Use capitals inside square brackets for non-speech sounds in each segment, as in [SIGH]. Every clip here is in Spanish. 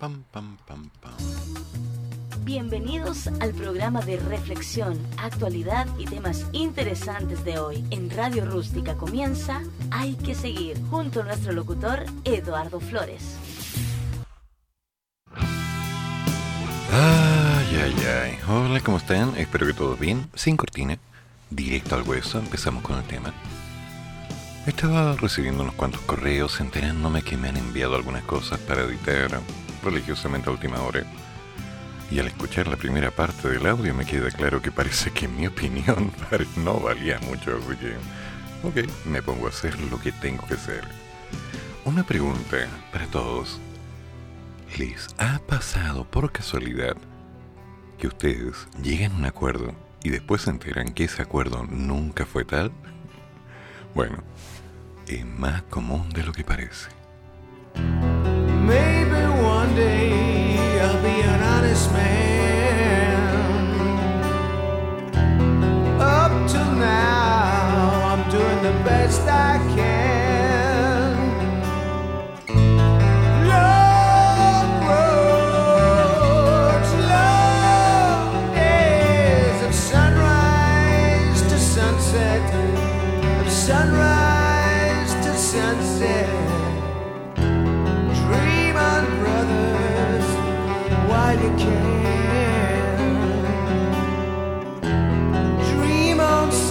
Pam, pam, pam, pam. Bienvenidos al programa de reflexión, actualidad y temas interesantes de hoy. En Radio Rústica comienza Hay que seguir, junto a nuestro locutor Eduardo Flores. Ay, ay, ay. Hola, ¿cómo están? Espero que todo bien. Sin cortina. Directo al hueso. Empezamos con el tema. Estaba recibiendo unos cuantos correos enterándome que me han enviado algunas cosas para editar religiosamente a última hora. Y al escuchar la primera parte del audio me queda claro que parece que mi opinión [LAUGHS] no valía mucho, así que... Ok, me pongo a hacer lo que tengo que hacer. Una pregunta para todos. ¿Les ha pasado por casualidad que ustedes lleguen a un acuerdo y después se enteran que ese acuerdo nunca fue tal? [LAUGHS] Bueno, es más común de lo que parece. One day I'll be an honest man. Up till now, I'm doing the best I can.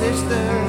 wish there?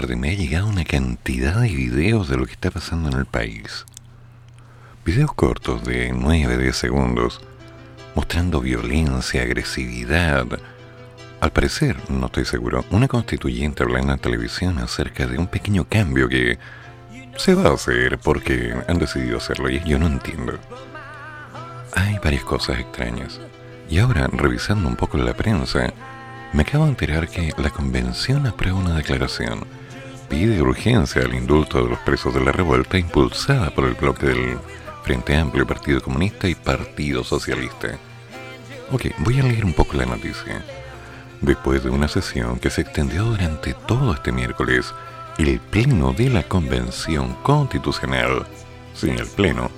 Tarde me ha llegado una cantidad de videos de lo que está pasando en el país. Videos cortos de 9-10 segundos mostrando violencia, agresividad. Al parecer, no estoy seguro, una constituyente hablando en televisión acerca de un pequeño cambio que se va a hacer porque han decidido hacerlo y yo no entiendo. Hay varias cosas extrañas. Y ahora, revisando un poco la prensa, me acabo de enterar que la convención aprueba una declaración. Pide urgencia al indulto de los presos de la revuelta impulsada por el bloque del Frente Amplio, Partido Comunista y Partido Socialista. Ok, voy a leer un poco la noticia. Después de una sesión que se extendió durante todo este miércoles, el Pleno de la Convención Constitucional, sin el Pleno,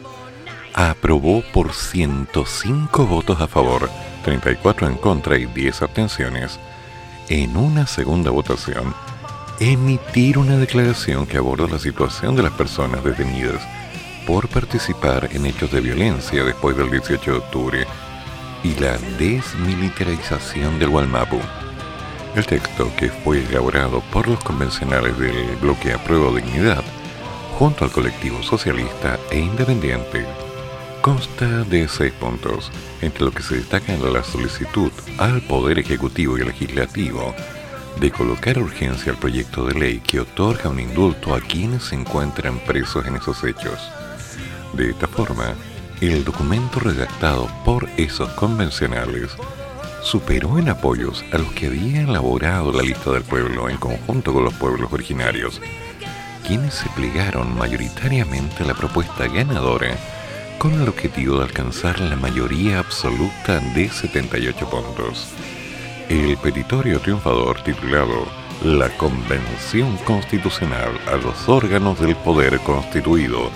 aprobó por 105 votos a favor, 34 en contra y 10 abstenciones, en una segunda votación, emitir una declaración que aborda la situación de las personas detenidas por participar en hechos de violencia después del 18 de octubre y la desmilitarización del Gualmapu. El texto, que fue elaborado por los convencionales del bloque Apruebo Dignidad, junto al colectivo socialista e independiente, consta de seis puntos, entre lo que se destaca la solicitud al Poder Ejecutivo y Legislativo de colocar urgencia al proyecto de ley que otorga un indulto a quienes se encuentran presos en esos hechos. De esta forma, el documento redactado por esos convencionales superó en apoyos a los que había elaborado la lista del pueblo en conjunto con los pueblos originarios, quienes se plegaron mayoritariamente a la propuesta ganadora con el objetivo de alcanzar la mayoría absoluta de 78 puntos. El petitorio triunfador titulado La Convención Constitucional a los órganos del poder constituido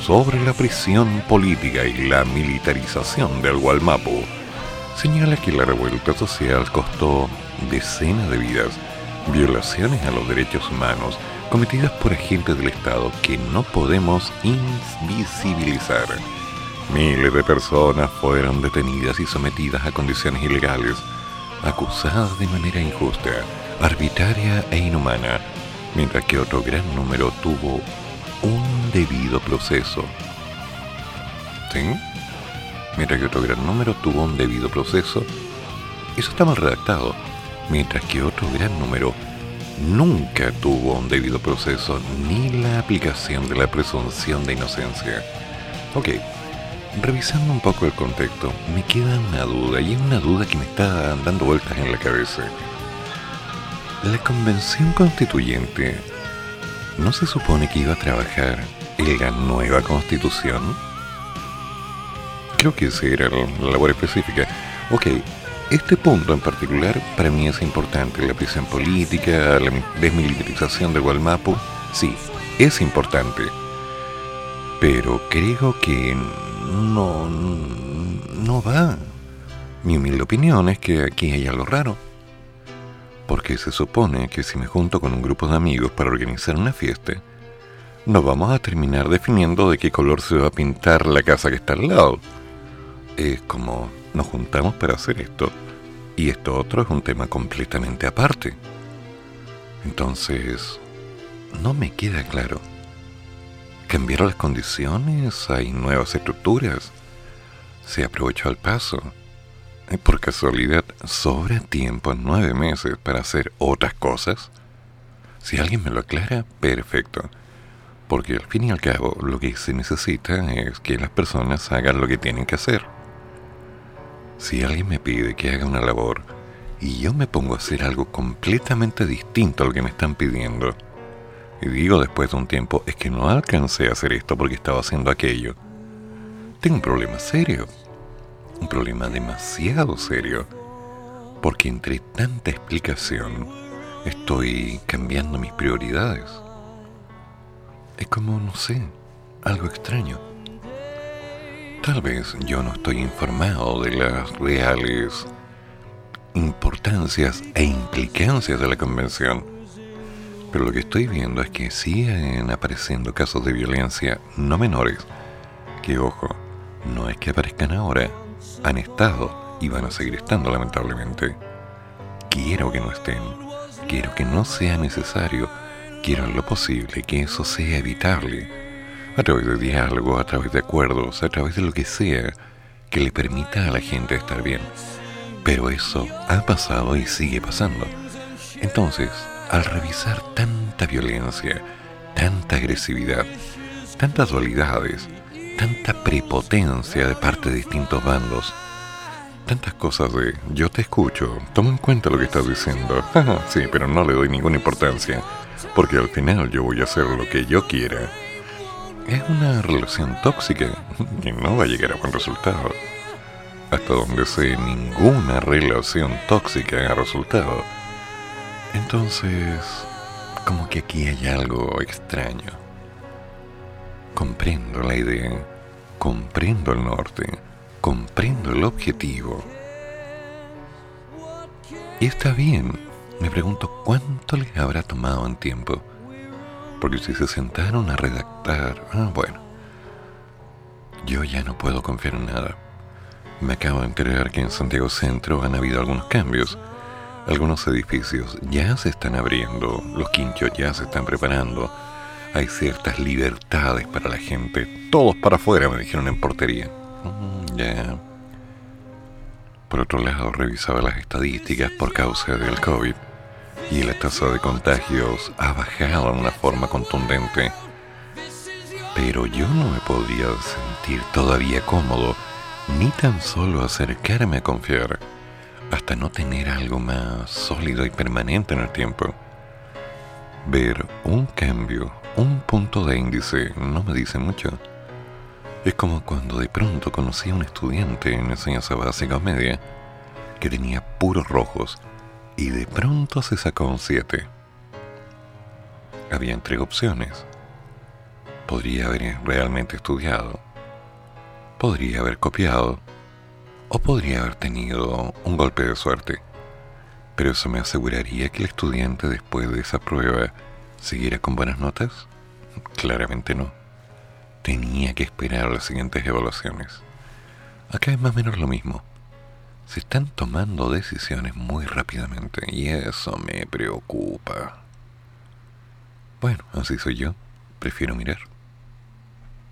sobre la prisión política y la militarización del Gualmapu señala que la revuelta social costó decenas de vidas, violaciones a los derechos humanos cometidas por agentes del Estado que no podemos invisibilizar. Miles de personas fueron detenidas y sometidas a condiciones ilegales, acusadas de manera injusta, arbitraria e inhumana, mientras que otro gran número tuvo un debido proceso. ¿Sí? mientras que otro gran número tuvo un debido proceso. Eso está mal redactado, mientras que otro gran número nunca tuvo un debido proceso ni la aplicación de la presunción de inocencia. Ok, revisando un poco el contexto, me queda una duda, y es una duda que me está dando vueltas en la cabeza. La convención constituyente no se supone que iba a trabajar en la nueva constitución? Creo que esa era la labor específica. Ok, este punto en particular para mí es importante. La prisión política, la desmilitarización de Gualmapu, sí, es importante. Pero creo que no, no va. Mi humilde opinión es que aquí hay algo raro. Porque se supone que si me junto con un grupo de amigos para organizar una fiesta, nos vamos a terminar definiendo de qué color se va a pintar la casa que está al lado es como nos juntamos para hacer esto y esto otro es un tema completamente aparte. Entonces, no me queda claro. ¿Cambiaron las condiciones? ¿Hay nuevas estructuras? ¿Se aprovechó el paso? ¿Por casualidad sobra tiempo en nueve meses para hacer otras cosas? Si alguien me lo aclara, perfecto. Porque al fin y al cabo lo que se necesita es que las personas hagan lo que tienen que hacer. Si alguien me pide que haga una labor y yo me pongo a hacer algo completamente distinto a lo que me están pidiendo, y digo después de un tiempo, es que no alcancé a hacer esto porque estaba haciendo aquello, tengo un problema serio, un problema demasiado serio, porque entre tanta explicación estoy cambiando mis prioridades. Es como, no sé, algo extraño. Tal vez yo no estoy informado de las reales importancias e implicancias de la convención, pero lo que estoy viendo es que siguen apareciendo casos de violencia no menores, que ojo, no es que aparezcan ahora, han estado y van a seguir estando lamentablemente. Quiero que no estén, quiero que no sea necesario, quiero en lo posible que eso sea evitable, a través de diálogo, a través de acuerdos, a través de lo que sea que le permita a la gente estar bien. Pero eso ha pasado y sigue pasando. Entonces, al revisar tanta violencia, tanta agresividad, tantas dualidades, tanta prepotencia de parte de distintos bandos, tantas cosas de yo te escucho, toma en cuenta lo que estás diciendo, [LAUGHS] sí, pero no le doy ninguna importancia, porque al final yo voy a hacer lo que yo quiera. Es una relación tóxica y no va a llegar a buen resultado. Hasta donde sé, ninguna relación tóxica ha resultado. Entonces, como que aquí hay algo extraño. Comprendo la idea, comprendo el norte, comprendo el objetivo. Y está bien, me pregunto cuánto les habrá tomado en tiempo. Porque si se sentaron a redactar, ah, bueno, yo ya no puedo confiar en nada. Me acabo de enterar que en Santiago Centro han habido algunos cambios. Algunos edificios ya se están abriendo, los quinchos ya se están preparando. Hay ciertas libertades para la gente. Todos para afuera, me dijeron en portería. Mm, ya. Por otro lado, revisaba las estadísticas por causa del COVID y la tasa de contagios ha bajado en una forma contundente. Pero yo no me podía sentir todavía cómodo, ni tan solo acercarme a confiar, hasta no tener algo más sólido y permanente en el tiempo. Ver un cambio, un punto de índice, no me dice mucho. Es como cuando de pronto conocí a un estudiante en enseñanza básica o media que tenía puros rojos y de pronto se sacó un 7. Había tres opciones. Podría haber realmente estudiado, podría haber copiado o podría haber tenido un golpe de suerte. Pero eso me aseguraría que el estudiante después de esa prueba siguiera con buenas notas. Claramente no. Tenía que esperar las siguientes evaluaciones. Acá es más o menos lo mismo se están tomando decisiones muy rápidamente y eso me preocupa. Bueno, así soy yo. Prefiero mirar.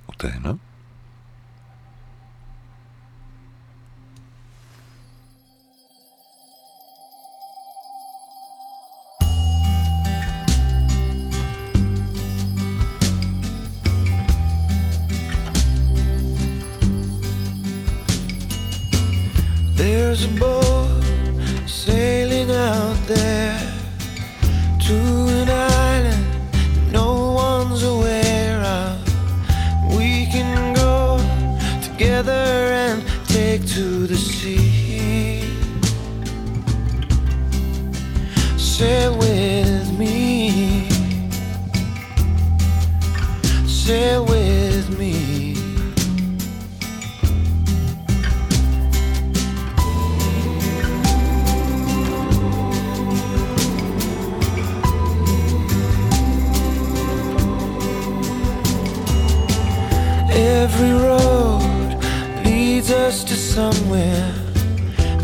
¿Ustedes no? There's a boat sailing out there to an island no one's aware of. We can go together and take to the sea. Sail with me. Sail with somewhere,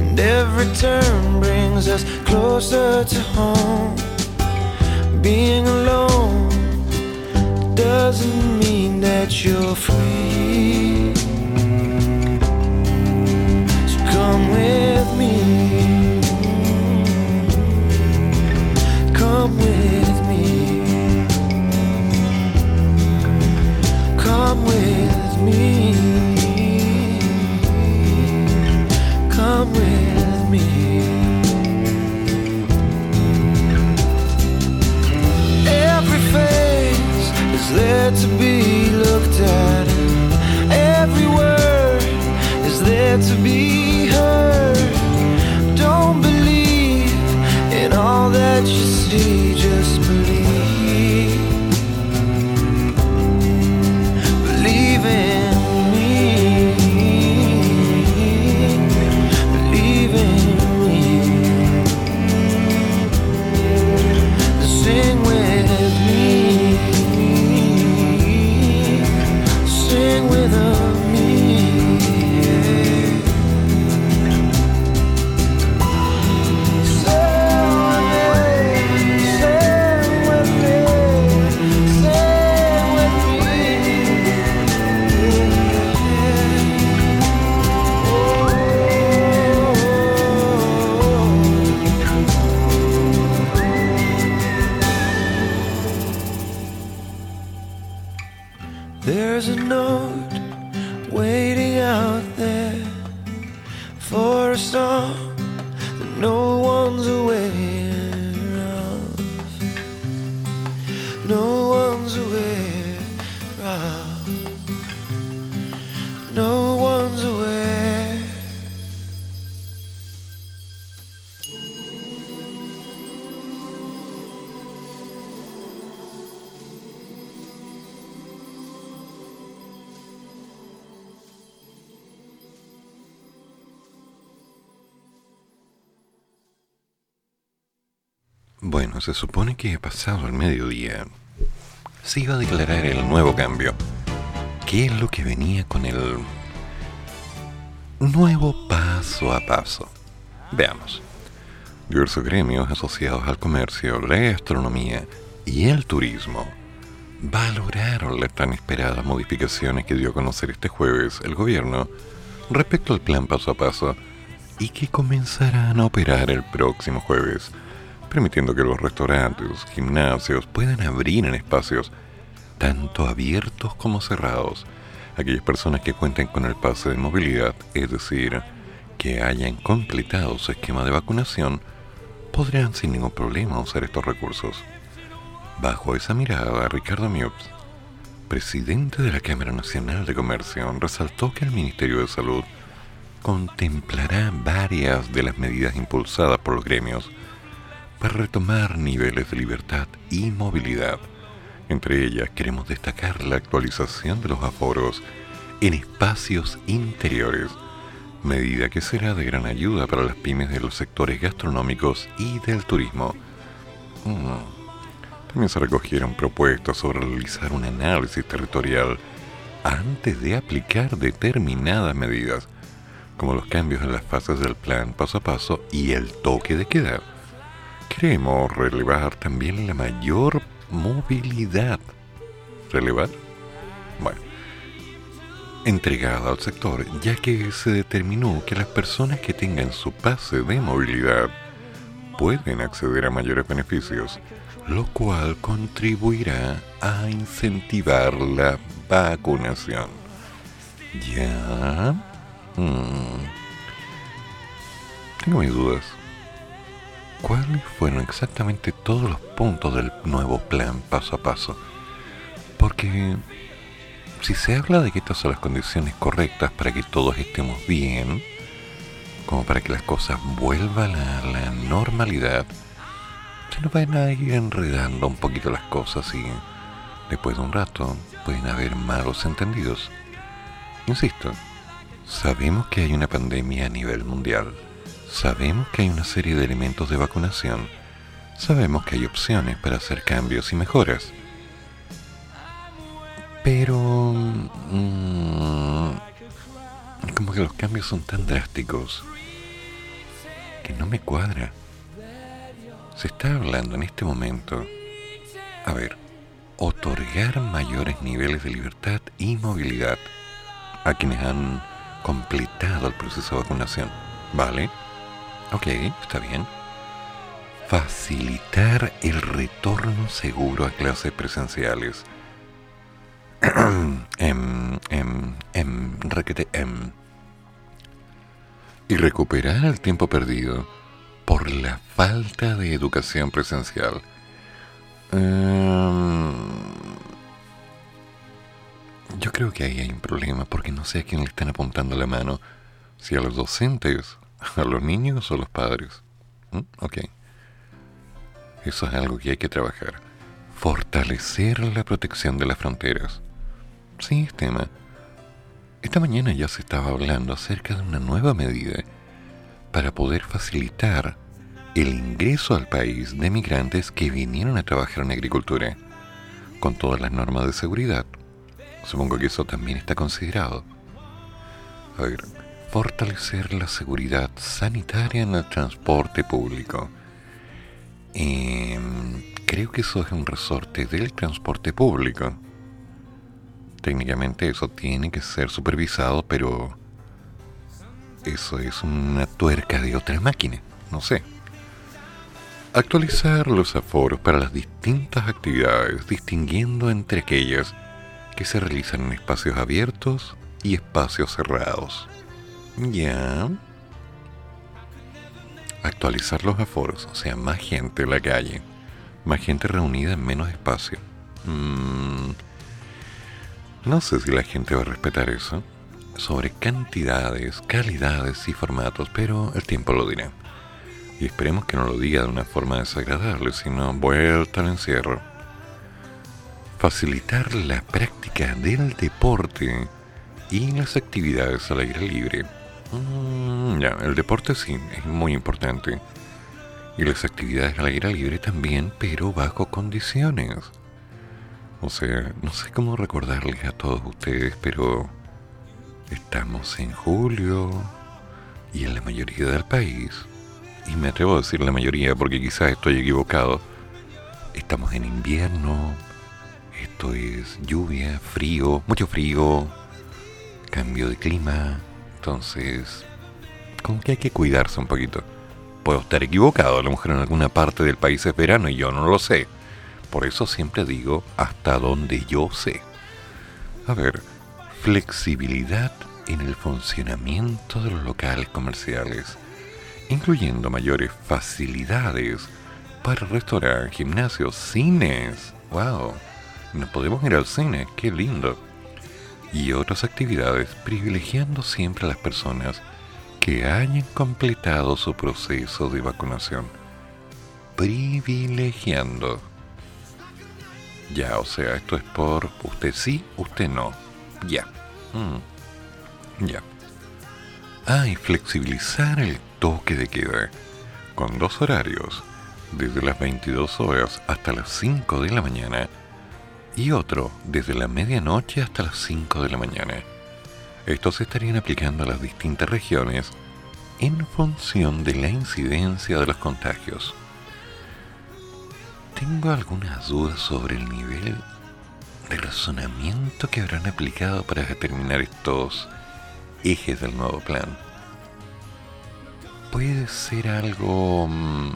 and every turn brings us closer to home. Being alone doesn't mean that you're free. So come with me. Come with there to be looked at. Every word is there to be se supone que pasado el mediodía se iba a declarar el nuevo cambio. ¿Qué es lo que venía con el nuevo paso a paso? Veamos. Diversos gremios asociados al comercio, la gastronomía y el turismo valoraron las tan esperadas modificaciones que dio a conocer este jueves el gobierno respecto al plan paso a paso y que comenzarán a operar el próximo jueves permitiendo que los restaurantes, gimnasios puedan abrir en espacios tanto abiertos como cerrados. Aquellas personas que cuenten con el pase de movilidad, es decir, que hayan completado su esquema de vacunación, podrán sin ningún problema usar estos recursos. Bajo esa mirada, Ricardo Miops, presidente de la Cámara Nacional de Comercio, resaltó que el Ministerio de Salud contemplará varias de las medidas impulsadas por los gremios para retomar niveles de libertad y movilidad. Entre ellas queremos destacar la actualización de los aforos en espacios interiores, medida que será de gran ayuda para las pymes de los sectores gastronómicos y del turismo. Mm. También se recogieron propuestas sobre realizar un análisis territorial antes de aplicar determinadas medidas, como los cambios en las fases del plan paso a paso y el toque de queda Queremos relevar también la mayor movilidad. ¿Relevar? Bueno. Entregada al sector, ya que se determinó que las personas que tengan su pase de movilidad pueden acceder a mayores beneficios, lo cual contribuirá a incentivar la vacunación. ¿Ya? Hmm. Tengo mis dudas cuáles fueron exactamente todos los puntos del nuevo plan paso a paso. Porque si se habla de que estas son las condiciones correctas para que todos estemos bien, como para que las cosas vuelvan a la normalidad, se nos van a ir enredando un poquito las cosas y después de un rato pueden haber malos entendidos. Insisto, sabemos que hay una pandemia a nivel mundial Sabemos que hay una serie de elementos de vacunación. Sabemos que hay opciones para hacer cambios y mejoras. Pero... Mm, como que los cambios son tan drásticos que no me cuadra. Se está hablando en este momento, a ver, otorgar mayores niveles de libertad y movilidad a quienes han completado el proceso de vacunación. ¿Vale? Ok, está bien. Facilitar el retorno seguro a clases presenciales. [CLEARS THROAT] em, em, em, requete, em. Y recuperar el tiempo perdido por la falta de educación presencial. Em, yo creo que ahí hay un problema porque no sé a quién le están apuntando la mano. Si a los docentes [LAUGHS] ¿A los niños o a los padres? ¿Mm? Ok. Eso es algo que hay que trabajar. Fortalecer la protección de las fronteras. Sí, tema. Esta mañana ya se estaba hablando acerca de una nueva medida para poder facilitar el ingreso al país de migrantes que vinieron a trabajar en agricultura, con todas las normas de seguridad. Supongo que eso también está considerado. A ver, fortalecer la seguridad sanitaria en el transporte público. Em, creo que eso es un resorte del transporte público. Técnicamente eso tiene que ser supervisado, pero eso es una tuerca de otra máquina, no sé. Actualizar los aforos para las distintas actividades, distinguiendo entre aquellas que se realizan en espacios abiertos y espacios cerrados. Ya. Actualizar los aforos, o sea, más gente en la calle, más gente reunida en menos espacio. Mm, no sé si la gente va a respetar eso. Sobre cantidades, calidades y formatos, pero el tiempo lo dirá. Y esperemos que no lo diga de una forma desagradable, sino vuelta al encierro. Facilitar la práctica del deporte y las actividades al aire libre. Mm, ya, el deporte sí, es muy importante. Y las actividades al aire libre también, pero bajo condiciones. O sea, no sé cómo recordarles a todos ustedes, pero estamos en julio y en la mayoría del país, y me atrevo a decir la mayoría porque quizás estoy equivocado, estamos en invierno, esto es lluvia, frío, mucho frío, cambio de clima, entonces, como que hay que cuidarse un poquito. Puedo estar equivocado, a lo mejor en alguna parte del país es verano y yo no lo sé. Por eso siempre digo hasta donde yo sé. A ver, flexibilidad en el funcionamiento de los locales comerciales, incluyendo mayores facilidades para restaurantes, gimnasios, cines. ¡Wow! Nos podemos ir al cine, qué lindo. Y otras actividades privilegiando siempre a las personas que hayan completado su proceso de vacunación. Privilegiando. Ya, o sea, esto es por usted sí, usted no. Ya. Mm. Ya. Ah, y flexibilizar el toque de queda con dos horarios, desde las 22 horas hasta las 5 de la mañana y otro desde la medianoche hasta las 5 de la mañana. Estos se estarían aplicando a las distintas regiones en función de la incidencia de los contagios tengo algunas dudas sobre el nivel de razonamiento que habrán aplicado para determinar estos ejes del nuevo plan. Puede ser algo mm,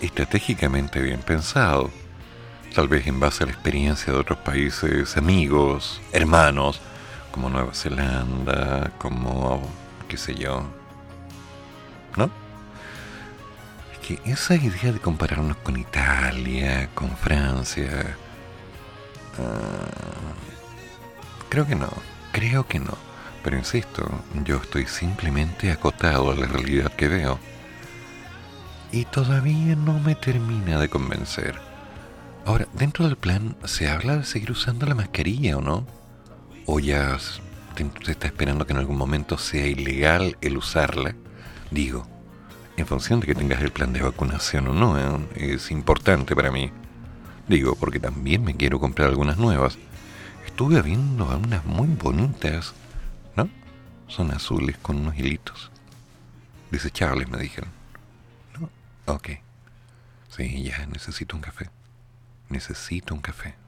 estratégicamente bien pensado, tal vez en base a la experiencia de otros países amigos, hermanos, como Nueva Zelanda, como, qué sé yo, ¿no? que esa idea de compararnos con Italia, con Francia, ah, creo que no, creo que no. Pero insisto, yo estoy simplemente acotado a la realidad que veo. Y todavía no me termina de convencer. Ahora, dentro del plan, ¿se habla de seguir usando la mascarilla o no? ¿O ya se está esperando que en algún momento sea ilegal el usarla? Digo, en función de que tengas el plan de vacunación o no, ¿eh? es importante para mí. Digo, porque también me quiero comprar algunas nuevas. Estuve viendo unas muy bonitas, ¿no? Son azules con unos hilitos. Desechables, me dijeron. ¿No? Ok. Sí, ya, necesito un café. Necesito un café.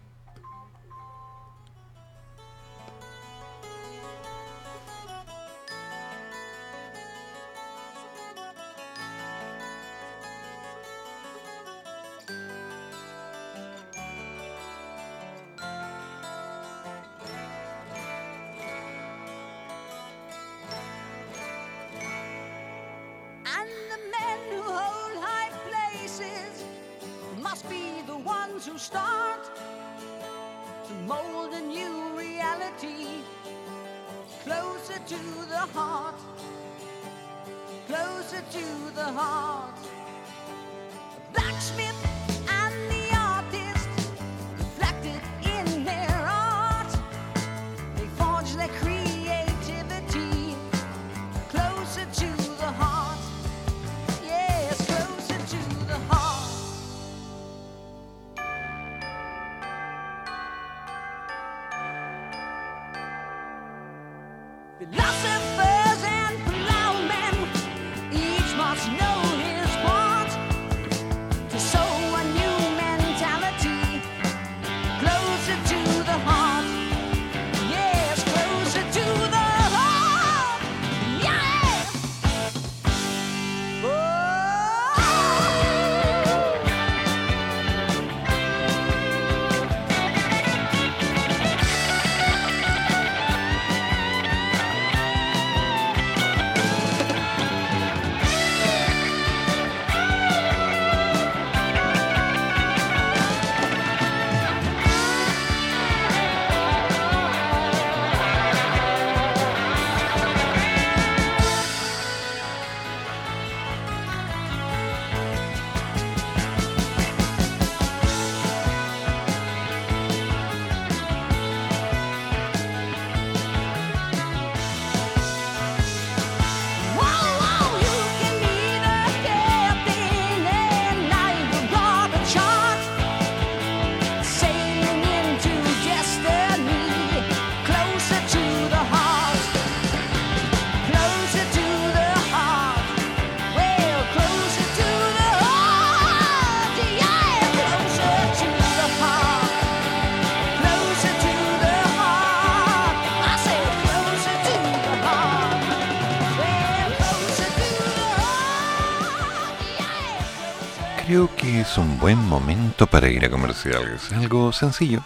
Un buen momento para ir a comerciales. Algo sencillo,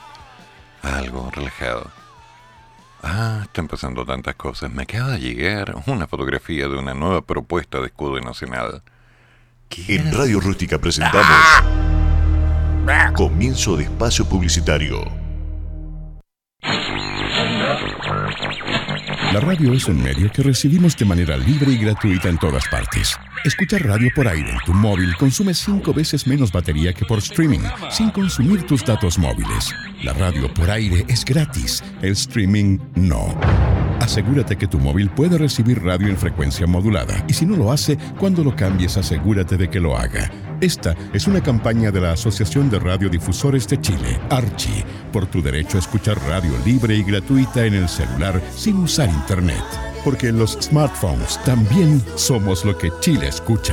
algo relajado. Ah, están pasando tantas cosas. Me acaba de llegar una fotografía de una nueva propuesta de escudo nacional. En Radio Rústica presentamos Comienzo de Espacio Publicitario. La radio es un medio que recibimos de manera libre y gratuita en todas partes. Escuchar radio por aire en tu móvil consume cinco veces menos batería que por streaming, sin consumir tus datos móviles. La radio por aire es gratis, el streaming no. Asegúrate que tu móvil puede recibir radio en frecuencia modulada y si no lo hace, cuando lo cambies asegúrate de que lo haga. Esta es una campaña de la Asociación de Radiodifusores de Chile, Archi, por tu derecho a escuchar radio libre y gratuita en el celular sin usar internet. Porque los smartphones también somos lo que Chile escucha.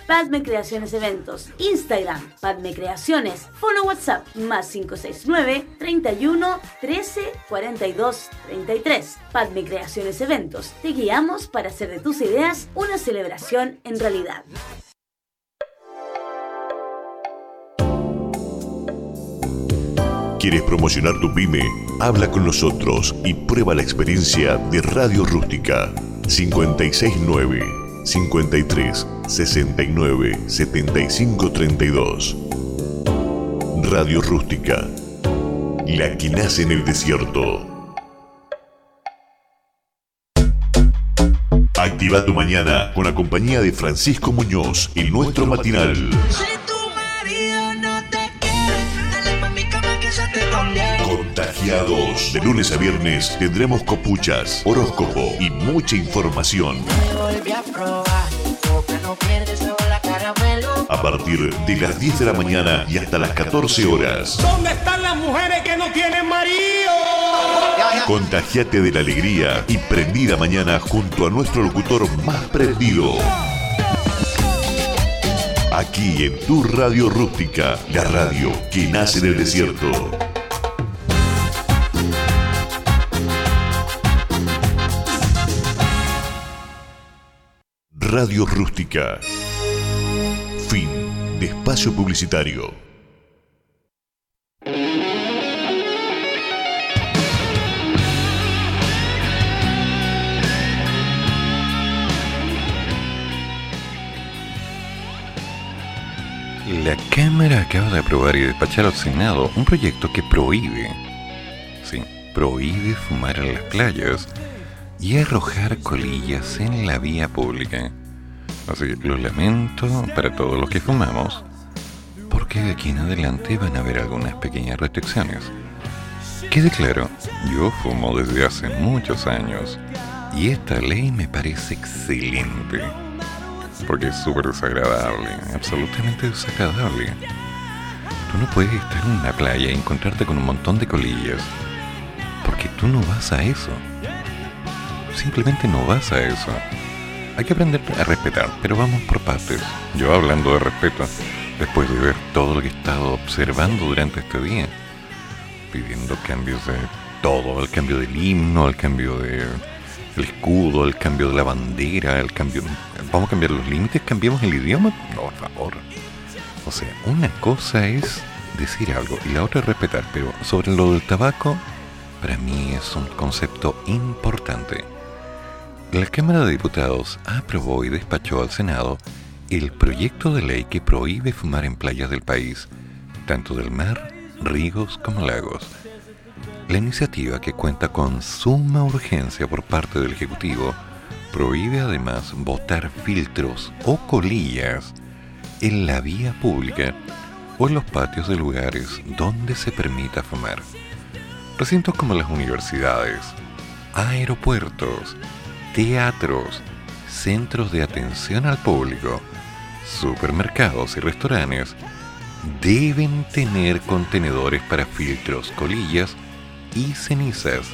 Padme Creaciones Eventos, Instagram, Padme Creaciones, Fono WhatsApp, más 569 31 13 42 33. Padme Creaciones Eventos, te guiamos para hacer de tus ideas una celebración en realidad. ¿Quieres promocionar tu pyme? Habla con nosotros y prueba la experiencia de Radio Rústica 569 53 69 75 32. Radio Rústica, la que nace en el desierto. Activa tu mañana con la compañía de Francisco Muñoz en nuestro matinal. De lunes a viernes tendremos copuchas, horóscopo y mucha información. A partir de las 10 de la mañana y hasta las 14 horas. ¿Dónde están las mujeres que no tienen marido? Contagiate de la alegría y prendida mañana junto a nuestro locutor más prendido. Aquí en tu radio rústica, la radio que nace en el desierto. Radio Rústica. Fin de espacio publicitario. La Cámara acaba de aprobar y despachar al Senado un proyecto que prohíbe, sí, prohíbe fumar en las playas y arrojar colillas en la vía pública. Así que lo lamento para todos los que fumamos, porque de aquí en adelante van a haber algunas pequeñas restricciones. Quede claro, yo fumo desde hace muchos años y esta ley me parece excelente, porque es súper desagradable, absolutamente desagradable. Tú no puedes estar en una playa y encontrarte con un montón de colillas, porque tú no vas a eso. Simplemente no vas a eso. Hay que aprender a respetar, pero vamos por partes. Yo hablando de respeto, después de ver todo lo que he estado observando durante este día, pidiendo cambios de todo, el cambio del himno, el cambio de escudo, el cambio de la bandera, el cambio... ¿Vamos a cambiar los límites? ¿Cambiamos el idioma? No, por favor. O sea, una cosa es decir algo y la otra es respetar, pero sobre lo del tabaco, para mí es un concepto importante. La Cámara de Diputados aprobó y despachó al Senado el proyecto de ley que prohíbe fumar en playas del país, tanto del mar, ríos como lagos. La iniciativa, que cuenta con suma urgencia por parte del Ejecutivo, prohíbe además botar filtros o colillas en la vía pública o en los patios de lugares donde se permita fumar. Recintos como las universidades, aeropuertos, teatros, centros de atención al público, supermercados y restaurantes deben tener contenedores para filtros, colillas y cenizas,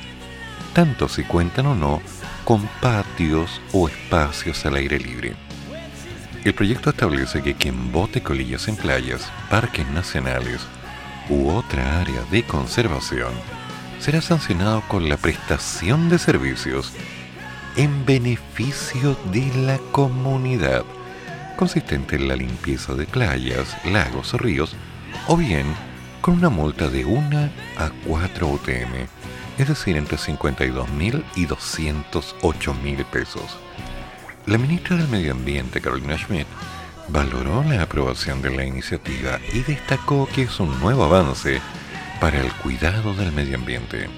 tanto si cuentan o no con patios o espacios al aire libre. El proyecto establece que quien bote colillas en playas, parques nacionales u otra área de conservación será sancionado con la prestación de servicios en beneficio de la comunidad, consistente en la limpieza de playas, lagos ríos, o bien con una multa de 1 a 4 UTM, es decir, entre 52.000 y 208.000 pesos. La ministra del Medio Ambiente, Carolina Schmidt, valoró la aprobación de la iniciativa y destacó que es un nuevo avance para el cuidado del medio ambiente.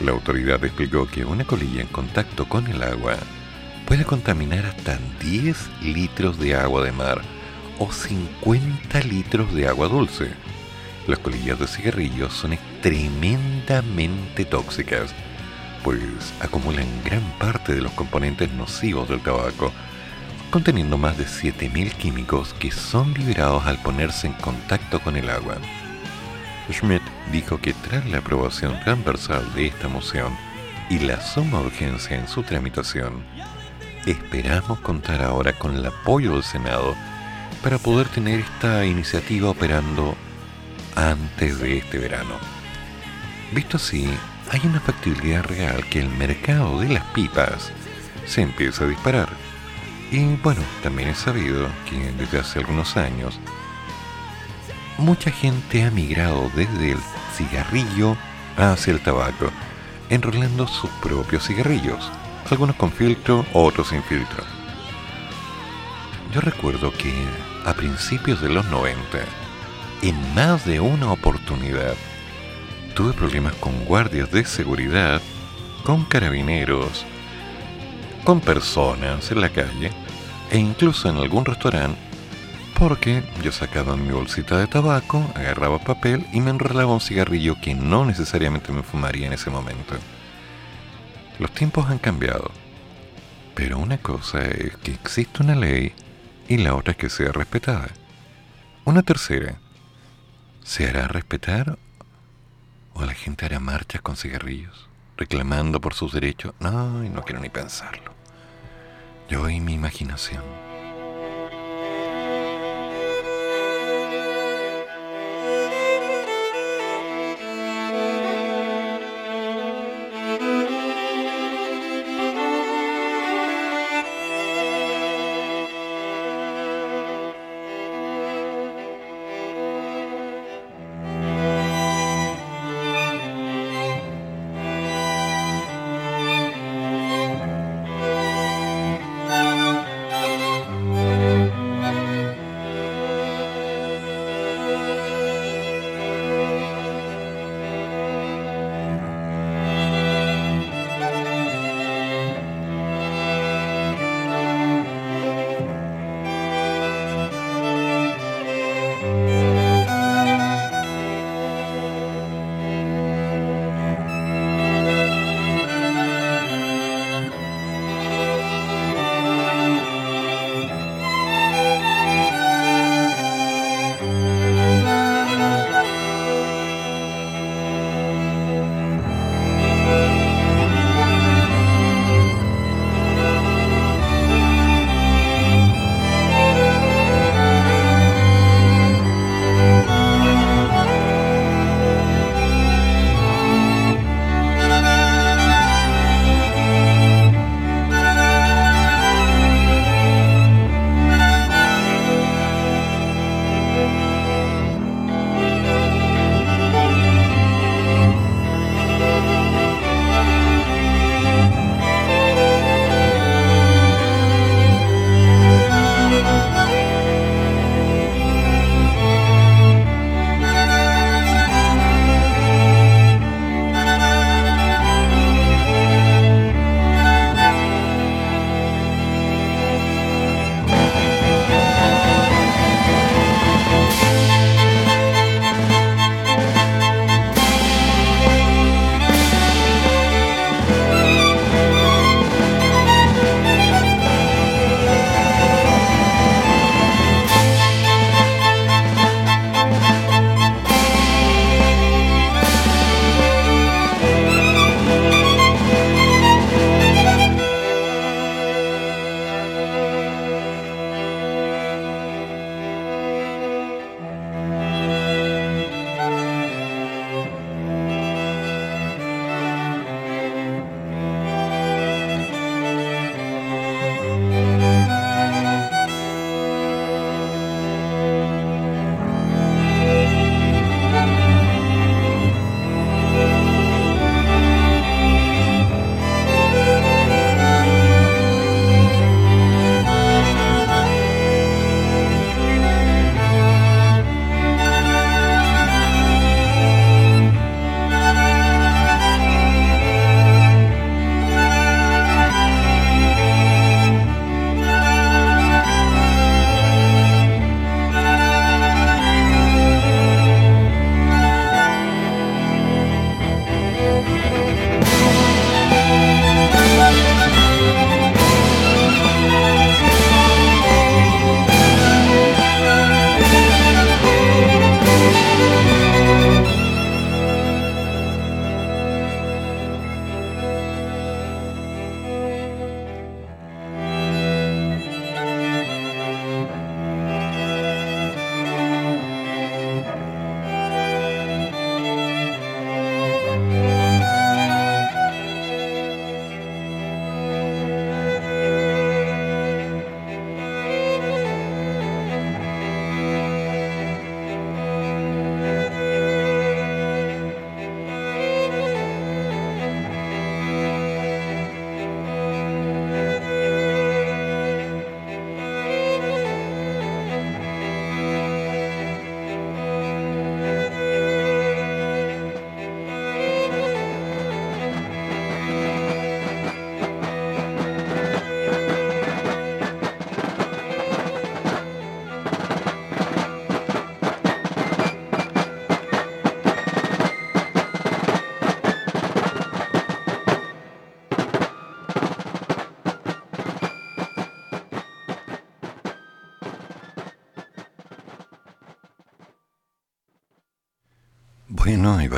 La autoridad explicó que una colilla en contacto con el agua puede contaminar hasta 10 litros de agua de mar o 50 litros de agua dulce. Las colillas de cigarrillos son tremendamente tóxicas, pues acumulan gran parte de los componentes nocivos del tabaco, conteniendo más de 7.000 químicos que son liberados al ponerse en contacto con el agua. Schmidt dijo que tras la aprobación transversal de esta moción y la suma urgencia en su tramitación, esperamos contar ahora con el apoyo del Senado para poder tener esta iniciativa operando antes de este verano. Visto así, hay una factibilidad real que el mercado de las pipas se empiece a disparar. Y bueno, también es sabido que desde hace algunos años mucha gente ha migrado desde el cigarrillo hacia el tabaco, enrolando sus propios cigarrillos, algunos con filtro, otros sin filtro. Yo recuerdo que a principios de los 90, en más de una oportunidad, tuve problemas con guardias de seguridad, con carabineros, con personas en la calle e incluso en algún restaurante porque yo sacaba mi bolsita de tabaco, agarraba papel y me enrolaba un cigarrillo que no necesariamente me fumaría en ese momento. Los tiempos han cambiado, pero una cosa es que existe una ley y la otra es que sea respetada. Una tercera, ¿se hará respetar o la gente hará marchas con cigarrillos, reclamando por sus derechos? No, no quiero ni pensarlo. Yo y mi imaginación.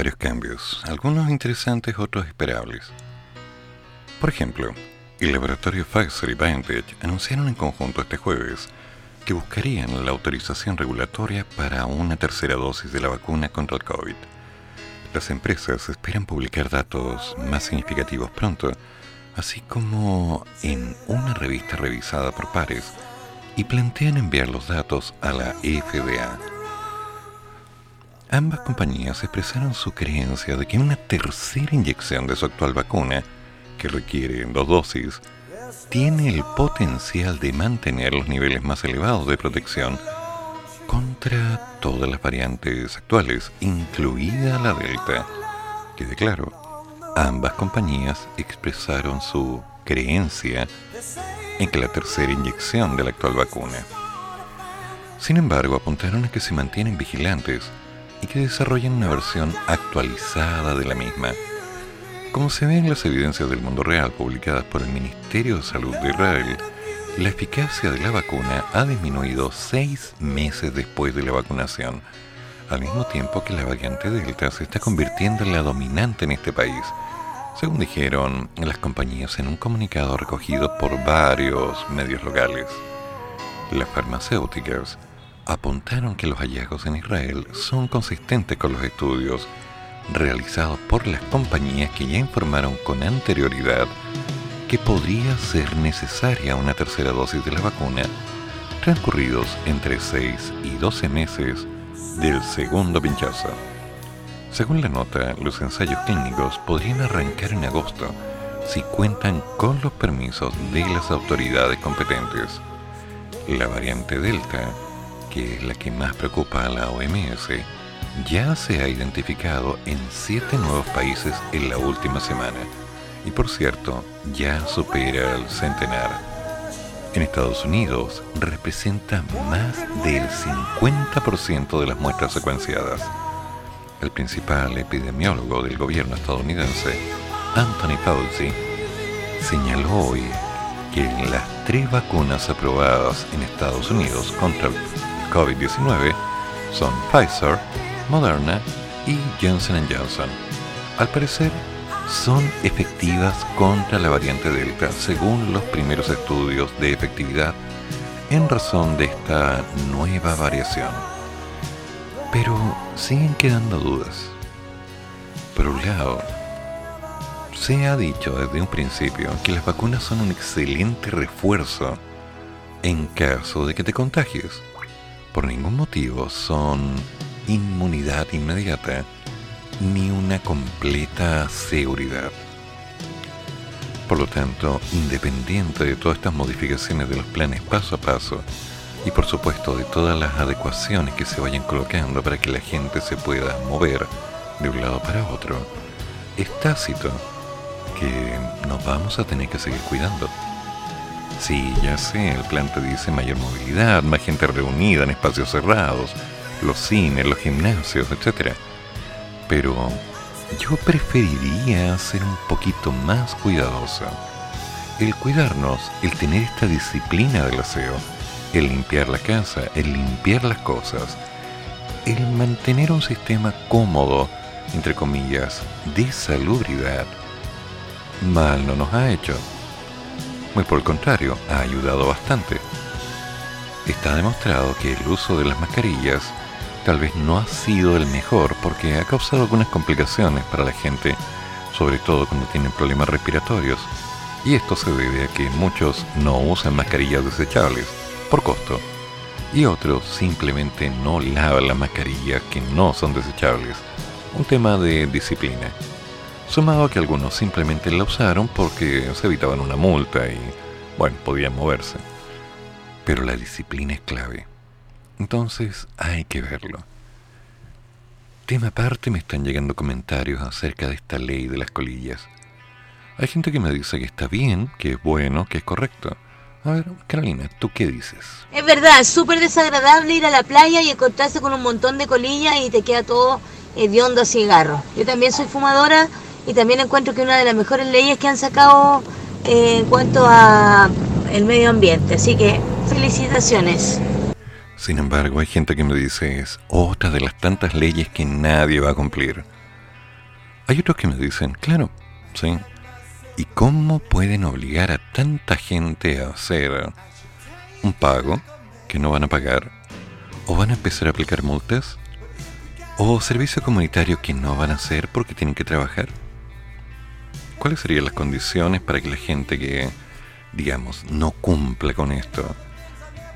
Varios cambios, algunos interesantes, otros esperables. Por ejemplo, el laboratorio Pfizer y BioNTech anunciaron en conjunto este jueves que buscarían la autorización regulatoria para una tercera dosis de la vacuna contra el COVID. Las empresas esperan publicar datos más significativos pronto, así como en una revista revisada por pares, y plantean enviar los datos a la FDA. Ambas compañías expresaron su creencia de que una tercera inyección de su actual vacuna, que requiere dos dosis, tiene el potencial de mantener los niveles más elevados de protección contra todas las variantes actuales, incluida la Delta. Quede claro, ambas compañías expresaron su creencia en que la tercera inyección de la actual vacuna. Sin embargo, apuntaron a que se mantienen vigilantes y que desarrollen una versión actualizada de la misma como se ve en las evidencias del mundo real publicadas por el Ministerio de Salud de Israel, la eficacia de la vacuna ha disminuido seis meses después de la vacunación, al mismo tiempo que la variante Delta se está convirtiendo en la dominante en este país, según dijeron las compañías en un comunicado recogido por varios medios locales. Las farmacéuticas apuntaron que los hallazgos en Israel son consistentes con los estudios realizados por las compañías que ya informaron con anterioridad que podría ser necesaria una tercera dosis de la vacuna transcurridos entre 6 y 12 meses del segundo pinchazo. Según la nota, los ensayos clínicos podrían arrancar en agosto si cuentan con los permisos de las autoridades competentes. La variante Delta, que es la que más preocupa a la OMS, ya se ha identificado en siete nuevos países en la última semana y por cierto ya supera el centenar. En Estados Unidos representa más del 50% de las muestras secuenciadas. El principal epidemiólogo del gobierno estadounidense, Anthony Fauci, señaló hoy que las tres vacunas aprobadas en Estados Unidos contra COVID-19 son Pfizer, Moderna y Johnson Johnson. Al parecer, son efectivas contra la variante Delta según los primeros estudios de efectividad en razón de esta nueva variación. Pero siguen quedando dudas. Por un lado, se ha dicho desde un principio que las vacunas son un excelente refuerzo en caso de que te contagies. Por ningún motivo son inmunidad inmediata ni una completa seguridad. Por lo tanto, independiente de todas estas modificaciones de los planes paso a paso, y por supuesto de todas las adecuaciones que se vayan colocando para que la gente se pueda mover de un lado para otro, es tácito que nos vamos a tener que seguir cuidando. Sí, ya sé, el plan te dice mayor movilidad, más gente reunida en espacios cerrados, los cines, los gimnasios, etc. Pero yo preferiría ser un poquito más cuidadoso. El cuidarnos, el tener esta disciplina del aseo, el limpiar la casa, el limpiar las cosas, el mantener un sistema cómodo, entre comillas, de salubridad, mal no nos ha hecho. Muy por el contrario, ha ayudado bastante. Está demostrado que el uso de las mascarillas tal vez no ha sido el mejor porque ha causado algunas complicaciones para la gente, sobre todo cuando tienen problemas respiratorios. Y esto se debe a que muchos no usan mascarillas desechables por costo y otros simplemente no lavan las mascarillas que no son desechables. Un tema de disciplina. Sumado a que algunos simplemente la usaron porque se evitaban una multa y, bueno, podían moverse. Pero la disciplina es clave. Entonces hay que verlo. Tema aparte me están llegando comentarios acerca de esta ley de las colillas. Hay gente que me dice que está bien, que es bueno, que es correcto. A ver, Carolina, ¿tú qué dices? Es verdad, es súper desagradable ir a la playa y encontrarse con un montón de colillas y te queda todo hediondo a cigarro. Yo también soy fumadora y también encuentro que una de las mejores leyes que han sacado eh, en cuanto a el medio ambiente. Así que felicitaciones. Sin embargo, hay gente que me dice es otra de las tantas leyes que nadie va a cumplir. Hay otros que me dicen, claro, sí. ¿Y cómo pueden obligar a tanta gente a hacer un pago que no van a pagar? ¿O van a empezar a aplicar multas? ¿O servicio comunitario que no van a hacer porque tienen que trabajar? ¿Cuáles serían las condiciones para que la gente que, digamos, no cumple con esto,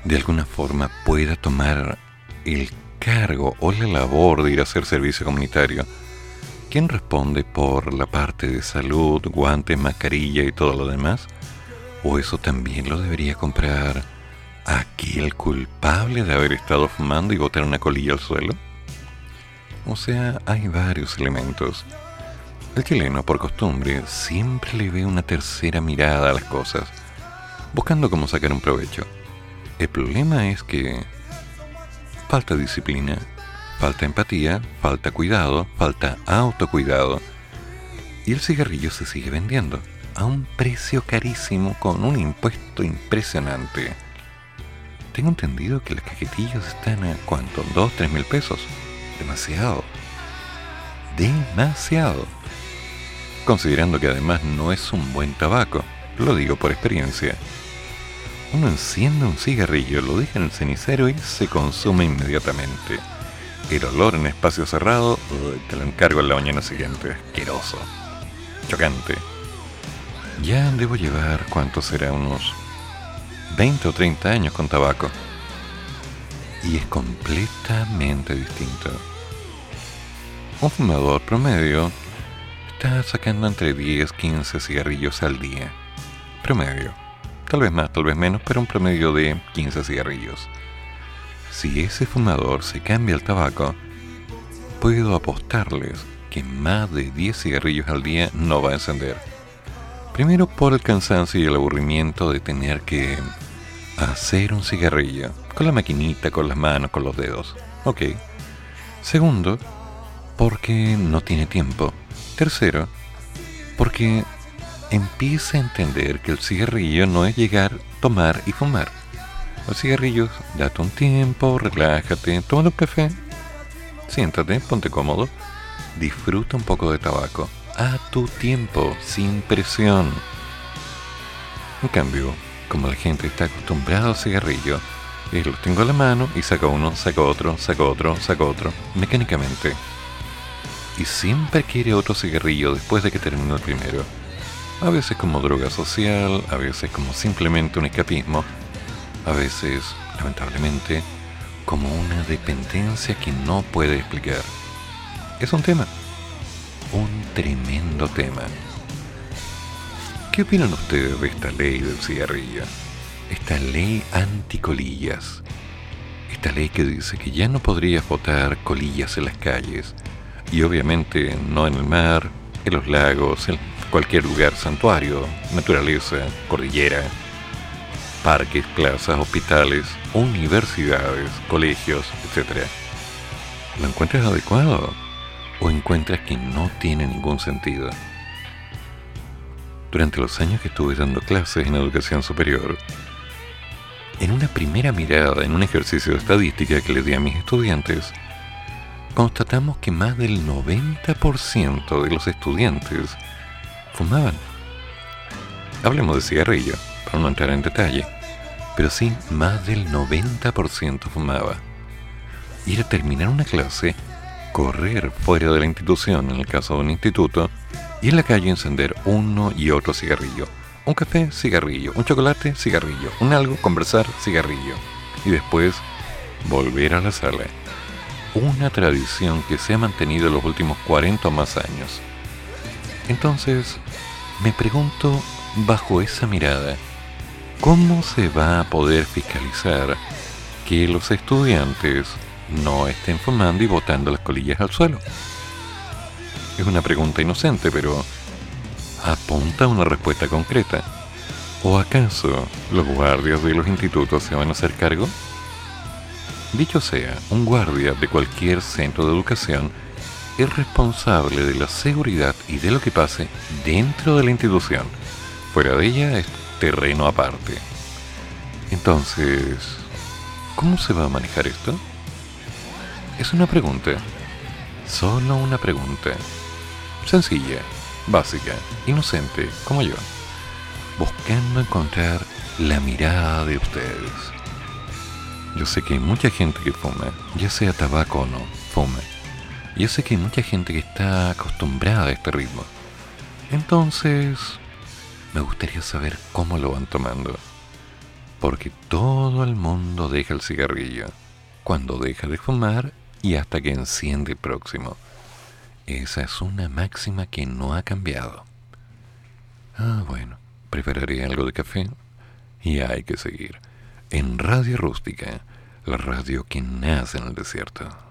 de alguna forma pueda tomar el cargo o la labor de ir a hacer servicio comunitario? ¿Quién responde por la parte de salud, guantes, mascarilla y todo lo demás? ¿O eso también lo debería comprar aquel culpable de haber estado fumando y botar una colilla al suelo? O sea, hay varios elementos. El chileno, por costumbre, siempre le ve una tercera mirada a las cosas, buscando cómo sacar un provecho. El problema es que falta disciplina, falta empatía, falta cuidado, falta autocuidado. Y el cigarrillo se sigue vendiendo a un precio carísimo con un impuesto impresionante. Tengo entendido que las cajetillas están a cuánto, dos, tres mil pesos. Demasiado. Demasiado. Considerando que además no es un buen tabaco. Lo digo por experiencia. Uno enciende un cigarrillo, lo deja en el cenicero y se consume inmediatamente. El olor en espacio cerrado, te lo encargo en la mañana siguiente. Asqueroso. Chocante. Ya debo llevar, ¿cuánto será? Unos 20 o 30 años con tabaco. Y es completamente distinto. Un fumador promedio está sacando entre 10 15 cigarrillos al día. Promedio. Tal vez más, tal vez menos, pero un promedio de 15 cigarrillos. Si ese fumador se cambia el tabaco, puedo apostarles que más de 10 cigarrillos al día no va a encender. Primero por el cansancio y el aburrimiento de tener que hacer un cigarrillo con la maquinita, con las manos, con los dedos. Ok. Segundo, porque no tiene tiempo. Tercero, porque empieza a entender que el cigarrillo no es llegar, tomar y fumar. Los cigarrillos, date un tiempo, relájate, toma un café, siéntate, ponte cómodo, disfruta un poco de tabaco, a tu tiempo, sin presión. En cambio, como la gente está acostumbrada al cigarrillo, los tengo a la mano y saco uno, saco otro, saco otro, saco otro, mecánicamente. Y siempre quiere otro cigarrillo después de que termine el primero a veces como droga social, a veces como simplemente un escapismo, a veces, lamentablemente, como una dependencia que no puede explicar. Es un tema, un tremendo tema. ¿Qué opinan ustedes de esta ley del cigarrillo? Esta ley anticolillas. Esta ley que dice que ya no podrías botar colillas en las calles. Y obviamente no en el mar, en los lagos, en cualquier lugar, santuario, naturaleza, cordillera, parques, plazas, hospitales, universidades, colegios, etc. ¿Lo encuentras adecuado o encuentras que no tiene ningún sentido? Durante los años que estuve dando clases en educación superior, en una primera mirada, en un ejercicio de estadística que le di a mis estudiantes, constatamos que más del 90% de los estudiantes fumaban. Hablemos de cigarrillo, para no entrar en detalle, pero sí, más del 90% fumaba. Y era terminar una clase, correr fuera de la institución, en el caso de un instituto, y en la calle encender uno y otro cigarrillo. Un café, cigarrillo. Un chocolate, cigarrillo. Un algo, conversar, cigarrillo. Y después volver a la sala. Una tradición que se ha mantenido en los últimos 40 o más años. Entonces, me pregunto, bajo esa mirada, ¿cómo se va a poder fiscalizar que los estudiantes no estén fumando y botando las colillas al suelo? Es una pregunta inocente, pero apunta a una respuesta concreta. ¿O acaso los guardias de los institutos se van a hacer cargo? Dicho sea, un guardia de cualquier centro de educación es responsable de la seguridad y de lo que pase dentro de la institución. Fuera de ella es terreno aparte. Entonces, ¿Cómo se va a manejar esto? Es una pregunta. Solo una pregunta. Sencilla, básica, inocente, como yo. Buscando encontrar la mirada de ustedes. Yo sé que hay mucha gente que fuma, ya sea tabaco o no, fuma. Yo sé que hay mucha gente que está acostumbrada a este ritmo. Entonces, me gustaría saber cómo lo van tomando. Porque todo el mundo deja el cigarrillo cuando deja de fumar y hasta que enciende el próximo. Esa es una máxima que no ha cambiado. Ah, bueno, prepararé algo de café y hay que seguir. En Radio Rústica, la radio que nace en el desierto.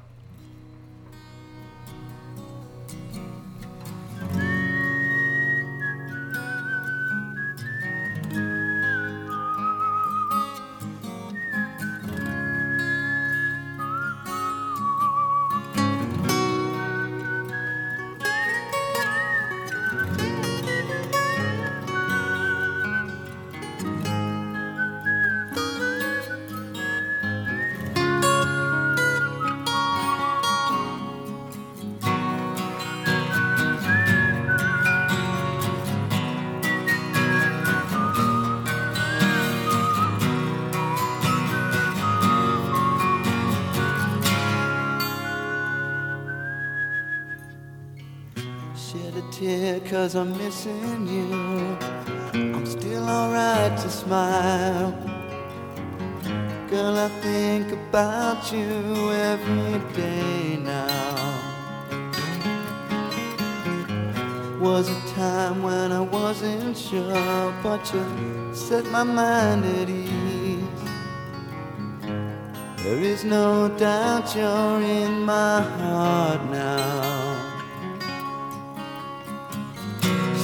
Doubt you're in my heart now.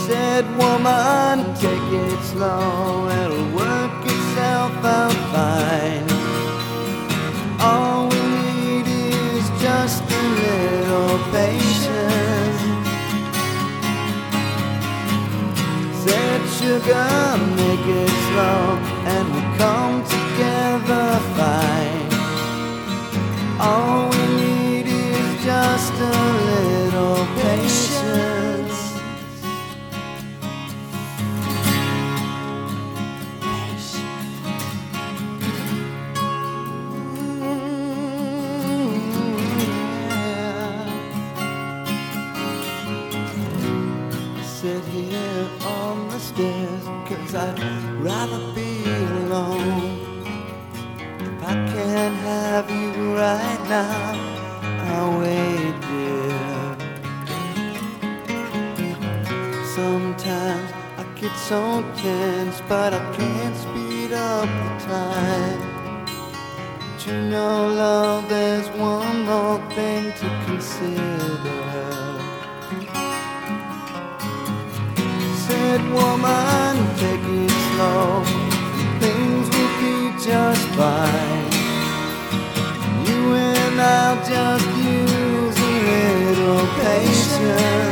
Said woman, take it slow, it'll work itself out fine. All we need is just a little patience. Said sugar, make it slow, So tense, but I can't speed up the time. But you know, love, there's one more thing to consider. Said woman, take it slow. Things will be just fine. You and I'll just use a little patience.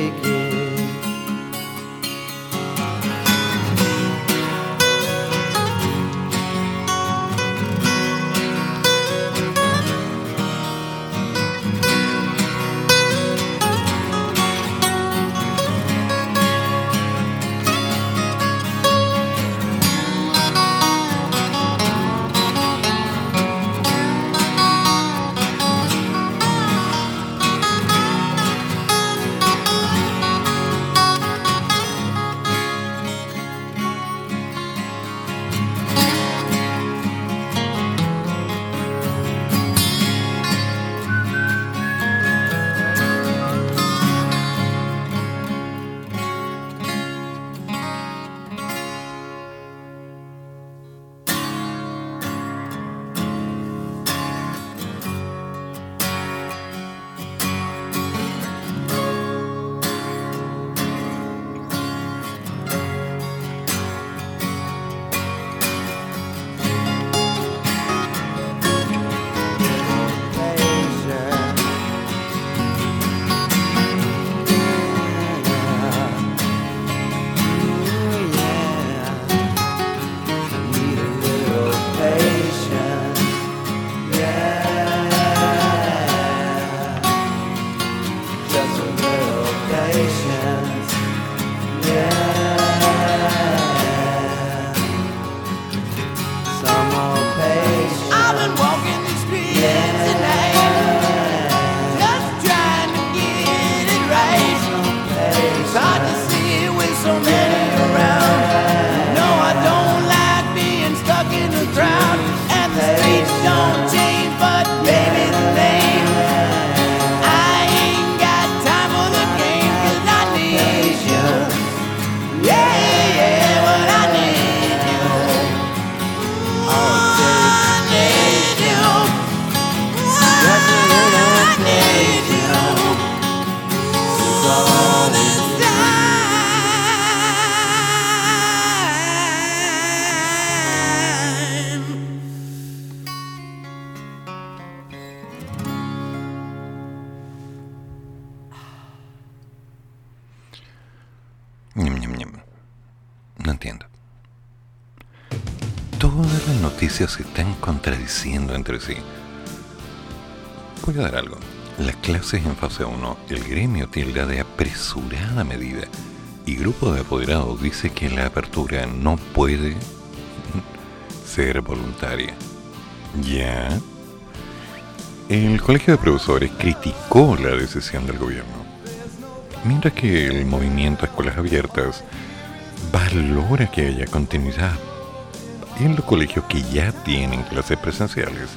entre sí. Voy a dar algo. Las clases en fase 1, el gremio tilda de apresurada medida y grupo de apoderados dice que la apertura no puede ser voluntaria. ¿Ya? El Colegio de Profesores criticó la decisión del gobierno, mientras que el movimiento Escuelas Abiertas valora que haya continuidad en los colegios que ya tienen clases presenciales,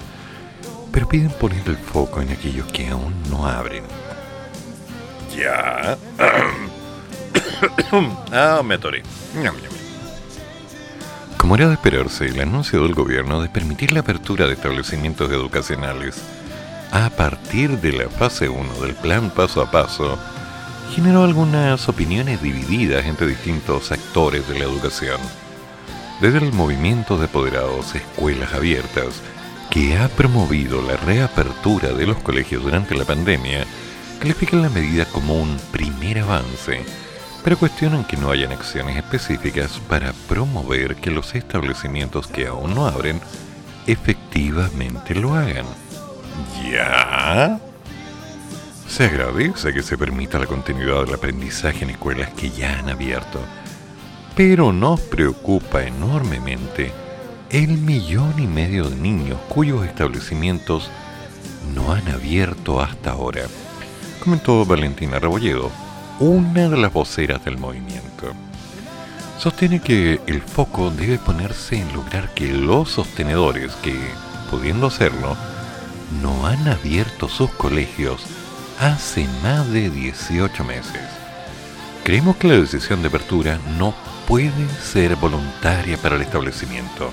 pero piden poner el foco en aquellos que aún no abren. Ya. [COUGHS] ah, me atoré. Como era de esperarse, el anuncio del gobierno de permitir la apertura de establecimientos educacionales a partir de la fase 1 del plan paso a paso generó algunas opiniones divididas entre distintos actores de la educación. Desde el movimiento de apoderados Escuelas Abiertas, que ha promovido la reapertura de los colegios durante la pandemia, califican la medida como un primer avance pero cuestionan que no hayan acciones específicas para promover que los establecimientos que aún no abren efectivamente lo hagan. ¿Ya? Se agradece que se permita la continuidad del aprendizaje en escuelas que ya han abierto, pero nos preocupa enormemente el millón y medio de niños cuyos establecimientos no han abierto hasta ahora, comentó Valentina Rebolledo, una de las voceras del movimiento. Sostiene que el foco debe ponerse en lograr que los sostenedores que, pudiendo hacerlo, no han abierto sus colegios hace más de 18 meses. Creemos que la decisión de apertura no puede ser voluntaria para el establecimiento.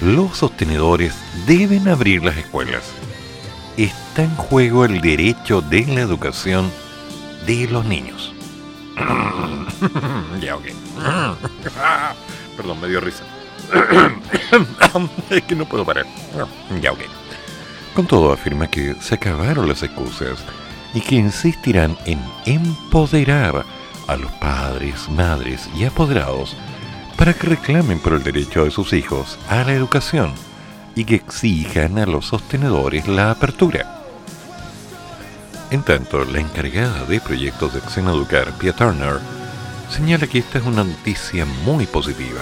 Los sostenedores deben abrir las escuelas. Está en juego el derecho de la educación de los niños. [COUGHS] ya, ok. [COUGHS] Perdón, me dio risa. [COUGHS] es que no puedo parar. ya, ok. Con todo, afirma que se acabaron las excusas y que insistirán en empoderar a los padres, madres y apoderados para que reclamen por el derecho de sus hijos a la educación y que exijan a los sostenedores la apertura. En tanto, la encargada de proyectos de Acción Educar, Pia Turner, señala que esta es una noticia muy positiva,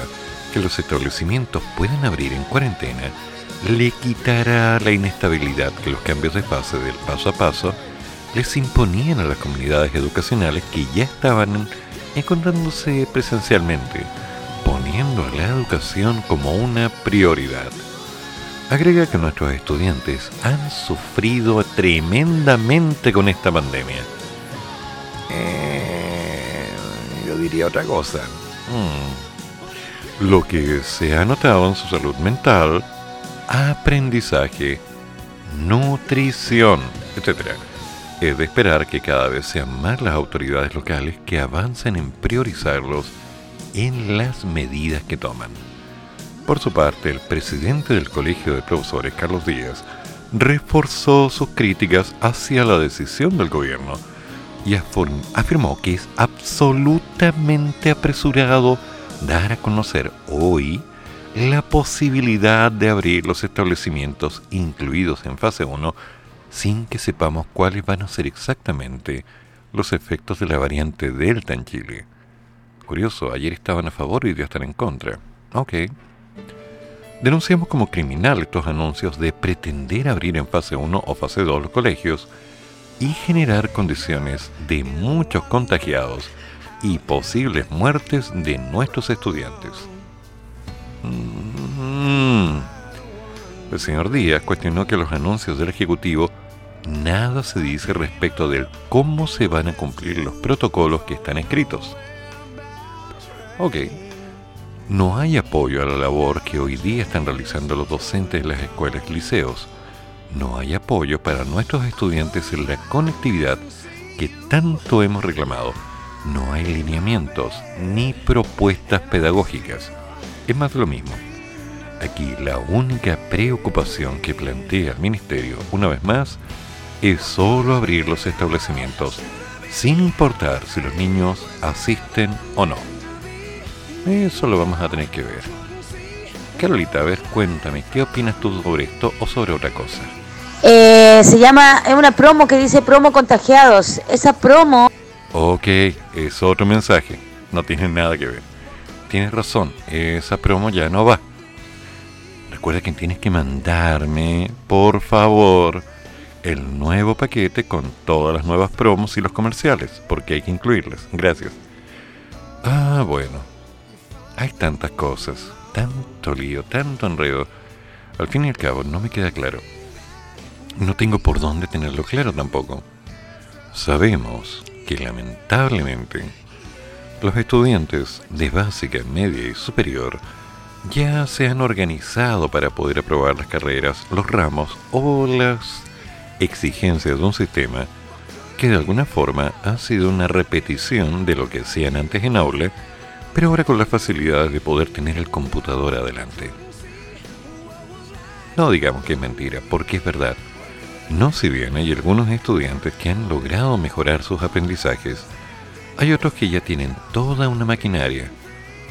que los establecimientos pueden abrir en cuarentena, le quitará la inestabilidad que los cambios de fase del paso a paso les imponían a las comunidades educacionales que ya estaban encontrándose presencialmente, poniendo a la educación como una prioridad. Agrega que nuestros estudiantes han sufrido tremendamente con esta pandemia. Eh, yo diría otra cosa. Mm. Lo que se ha notado en su salud mental, aprendizaje, nutrición, etc. Es de esperar que cada vez sean más las autoridades locales que avancen en priorizarlos en las medidas que toman. Por su parte, el presidente del Colegio de Profesores, Carlos Díaz, reforzó sus críticas hacia la decisión del gobierno y afirmó que es absolutamente apresurado dar a conocer hoy la posibilidad de abrir los establecimientos incluidos en fase 1 sin que sepamos cuáles van a ser exactamente los efectos de la variante Delta en Chile. Curioso, ayer estaban a favor y hoy están en contra. Ok. Denunciamos como criminal estos anuncios de pretender abrir en fase 1 o fase 2 los colegios y generar condiciones de muchos contagiados y posibles muertes de nuestros estudiantes. Mm. El señor Díaz cuestionó que los anuncios del Ejecutivo nada se dice respecto de cómo se van a cumplir los protocolos que están escritos. Ok, no hay apoyo a la labor que hoy día están realizando los docentes de las escuelas y liceos. No hay apoyo para nuestros estudiantes en la conectividad que tanto hemos reclamado. No hay lineamientos ni propuestas pedagógicas. Es más lo mismo. Aquí la única preocupación que plantea el Ministerio, una vez más, es solo abrir los establecimientos sin importar si los niños asisten o no. Eso lo vamos a tener que ver. Carolita, a ver, cuéntame, ¿qué opinas tú sobre esto o sobre otra cosa? Eh, se llama, es una promo que dice promo contagiados. Esa promo... Ok, es otro mensaje, no tiene nada que ver. Tienes razón, esa promo ya no va. Recuerda que tienes que mandarme, por favor, el nuevo paquete con todas las nuevas promos y los comerciales, porque hay que incluirles. Gracias. Ah, bueno. Hay tantas cosas, tanto lío, tanto enredo. Al fin y al cabo, no me queda claro. No tengo por dónde tenerlo claro tampoco. Sabemos que lamentablemente los estudiantes de básica, media y superior ya se han organizado para poder aprobar las carreras, los ramos o las exigencias de un sistema que de alguna forma ha sido una repetición de lo que hacían antes en aula, pero ahora con las facilidades de poder tener el computador adelante. No digamos que es mentira, porque es verdad. No si bien hay algunos estudiantes que han logrado mejorar sus aprendizajes, hay otros que ya tienen toda una maquinaria.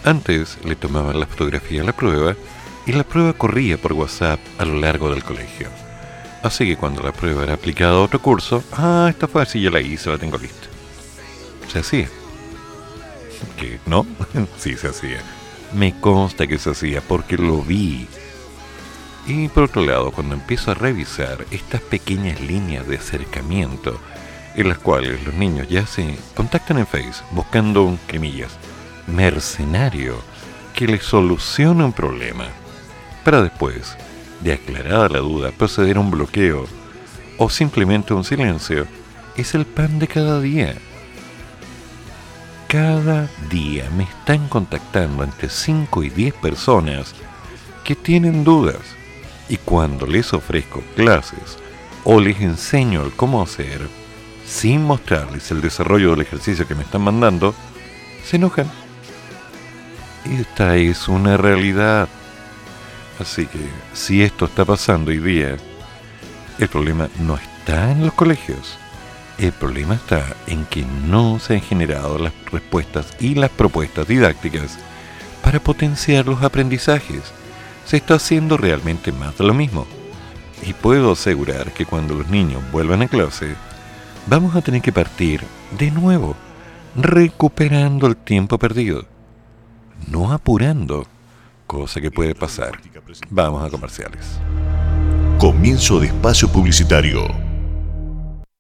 Antes le tomaban la fotografía a la prueba y la prueba corría por WhatsApp a lo largo del colegio. Así que cuando la prueba era aplicada a otro curso, ah, esta fue así, ya la hice, la tengo lista. Se hacía. ¿Qué? ¿No? [LAUGHS] sí, se hacía. Me consta que se hacía porque lo vi. Y por otro lado, cuando empiezo a revisar estas pequeñas líneas de acercamiento en las cuales los niños ya se contactan en Face buscando un, quemillas, mercenario que les solucione un problema, para después de aclarada la duda, proceder a un bloqueo o simplemente un silencio, es el pan de cada día. Cada día me están contactando entre 5 y 10 personas que tienen dudas y cuando les ofrezco clases o les enseño el cómo hacer, sin mostrarles el desarrollo del ejercicio que me están mandando, se enojan. Esta es una realidad. Así que si esto está pasando hoy día, el problema no está en los colegios. El problema está en que no se han generado las respuestas y las propuestas didácticas para potenciar los aprendizajes. Se está haciendo realmente más de lo mismo. Y puedo asegurar que cuando los niños vuelvan a clase, vamos a tener que partir de nuevo, recuperando el tiempo perdido, no apurando cosa que puede pasar. Vamos a comerciales. Comienzo de espacio publicitario.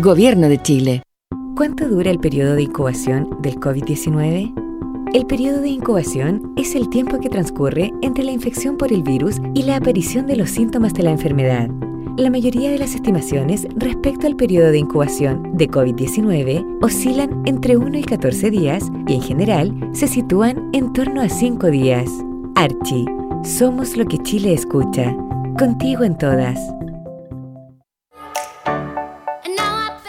Gobierno de Chile. ¿Cuánto dura el periodo de incubación del COVID-19? El periodo de incubación es el tiempo que transcurre entre la infección por el virus y la aparición de los síntomas de la enfermedad. La mayoría de las estimaciones respecto al periodo de incubación de COVID-19 oscilan entre 1 y 14 días y en general se sitúan en torno a 5 días. Archie, somos lo que Chile escucha. Contigo en todas.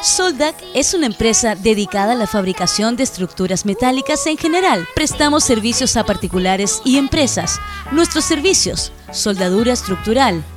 Soldac es una empresa dedicada a la fabricación de estructuras metálicas en general. Prestamos servicios a particulares y empresas. Nuestros servicios, soldadura estructural,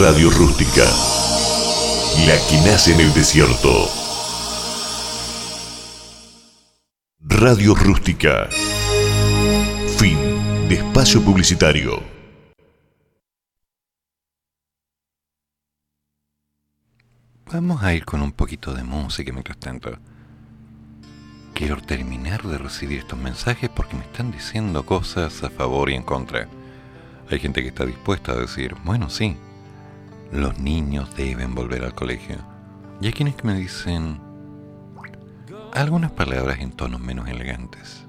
Radio Rústica. La que nace en el desierto. Radio Rústica. Fin de espacio publicitario. Vamos a ir con un poquito de música mientras tanto. Quiero terminar de recibir estos mensajes porque me están diciendo cosas a favor y en contra. Hay gente que está dispuesta a decir, bueno, sí, los niños deben volver al colegio. Y hay quienes que me dicen algunas palabras en tonos menos elegantes.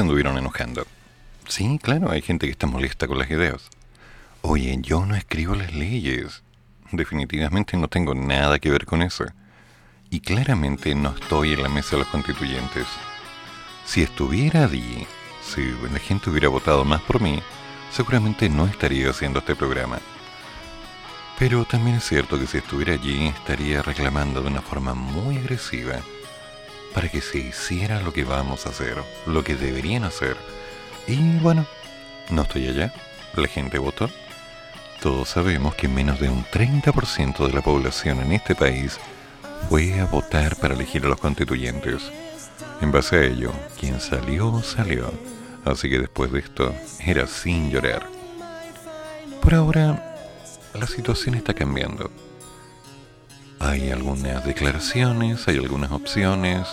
Se anduvieron enojando. Sí, claro, hay gente que está molesta con las ideas. Oye, yo no escribo las leyes. Definitivamente no tengo nada que ver con eso. Y claramente no estoy en la mesa de los constituyentes. Si estuviera allí, si la gente hubiera votado más por mí, seguramente no estaría haciendo este programa. Pero también es cierto que si estuviera allí estaría reclamando de una forma muy agresiva para que se hiciera lo que vamos a hacer, lo que deberían hacer. Y bueno, no estoy allá, la gente votó. Todos sabemos que menos de un 30% de la población en este país fue a votar para elegir a los constituyentes. En base a ello, quien salió, salió. Así que después de esto, era sin llorar. Por ahora, la situación está cambiando. Hay algunas declaraciones, hay algunas opciones,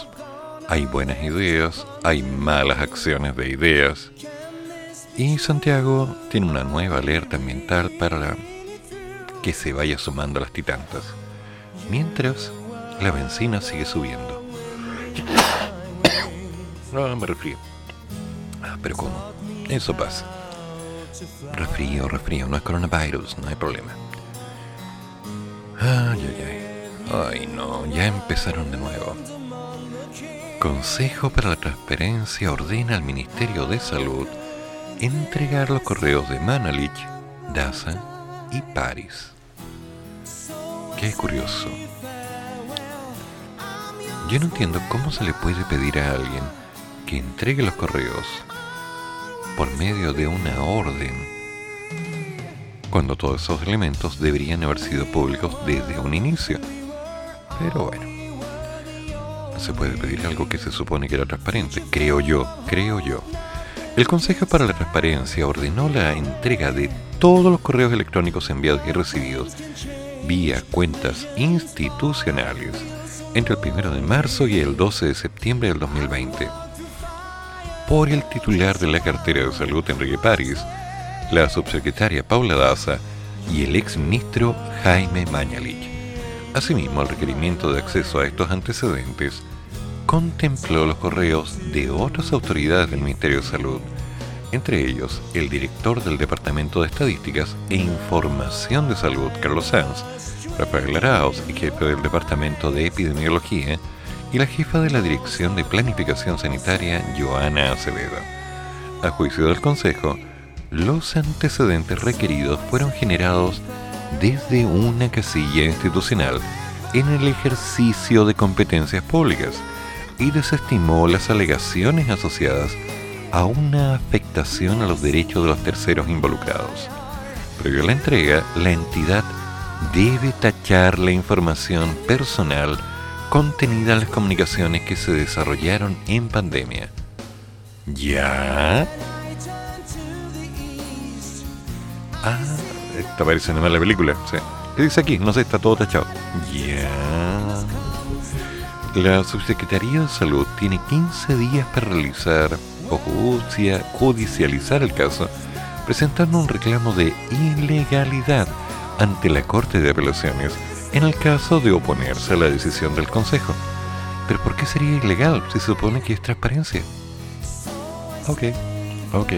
hay buenas ideas, hay malas acciones de ideas. Y Santiago tiene una nueva alerta ambiental para que se vaya sumando a las titantas. Mientras, la benzina sigue subiendo. No, [COUGHS] me refrío. Ah, pero ¿cómo? Eso pasa. Refrío, refrío, no es coronavirus, no hay problema. Ay, ay, ay. Ay, no, ya empezaron de nuevo. Consejo para la Transparencia ordena al Ministerio de Salud entregar los correos de Manalich, Daza y Paris. Qué curioso. Yo no entiendo cómo se le puede pedir a alguien que entregue los correos por medio de una orden cuando todos esos elementos deberían haber sido públicos desde un inicio. Pero bueno, se puede pedir algo que se supone que era transparente, creo yo, creo yo. El Consejo para la Transparencia ordenó la entrega de todos los correos electrónicos enviados y recibidos vía cuentas institucionales entre el 1 de marzo y el 12 de septiembre del 2020 por el titular de la cartera de salud Enrique París, la subsecretaria Paula Daza y el exministro Jaime Mañalich. Asimismo, el requerimiento de acceso a estos antecedentes contempló los correos de otras autoridades del Ministerio de Salud, entre ellos el director del Departamento de Estadísticas e Información de Salud, Carlos Sanz, Rafael Arauz y jefe del Departamento de Epidemiología, y la jefa de la Dirección de Planificación Sanitaria, Joana Acevedo. A juicio del Consejo, los antecedentes requeridos fueron generados desde una casilla institucional en el ejercicio de competencias públicas y desestimó las alegaciones asociadas a una afectación a los derechos de los terceros involucrados. Previo a la entrega, la entidad debe tachar la información personal contenida en las comunicaciones que se desarrollaron en pandemia. ¿Ya? Ah, esta parece una mala película. ¿Qué dice aquí? No sé, está todo tachado. Ya. La Subsecretaría de Salud tiene 15 días para realizar o judicializar el caso, presentando un reclamo de ilegalidad ante la Corte de Apelaciones en el caso de oponerse a la decisión del Consejo. Pero ¿por qué sería ilegal si se supone que es transparencia? Ok, ok.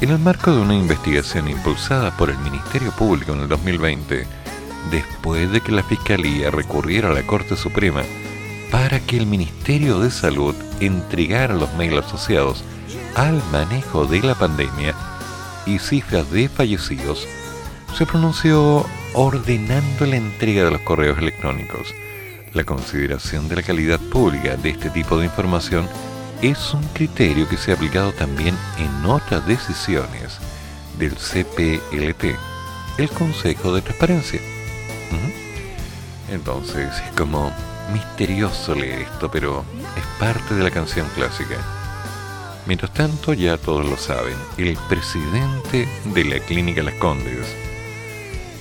En el marco de una investigación impulsada por el Ministerio Público en el 2020, después de que la Fiscalía recurriera a la Corte Suprema para que el Ministerio de Salud entregara los mails asociados al manejo de la pandemia y cifras de fallecidos, se pronunció ordenando la entrega de los correos electrónicos. La consideración de la calidad pública de este tipo de información es un criterio que se ha aplicado también en otras decisiones del CPLT, el Consejo de Transparencia. Entonces es como misterioso leer esto, pero es parte de la canción clásica. Mientras tanto, ya todos lo saben, el presidente de la Clínica Las Condes,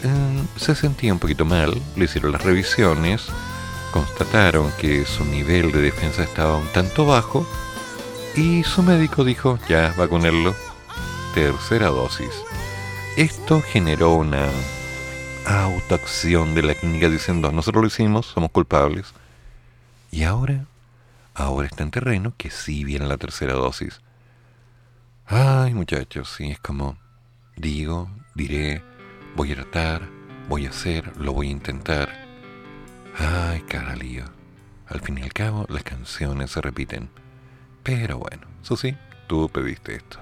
Em, se sentía un poquito mal, le hicieron las revisiones, constataron que su nivel de defensa estaba un tanto bajo y su médico dijo, ya, vacunarlo, tercera dosis. Esto generó una autoacción de la clínica diciendo, nosotros lo hicimos, somos culpables. Y ahora, ahora está en terreno que sí viene la tercera dosis. Ay, muchachos, sí, es como, digo, diré, Voy a tratar, voy a hacer, lo voy a intentar. Ay, cara lío. Al fin y al cabo, las canciones se repiten. Pero bueno, eso sí, tú pediste esto.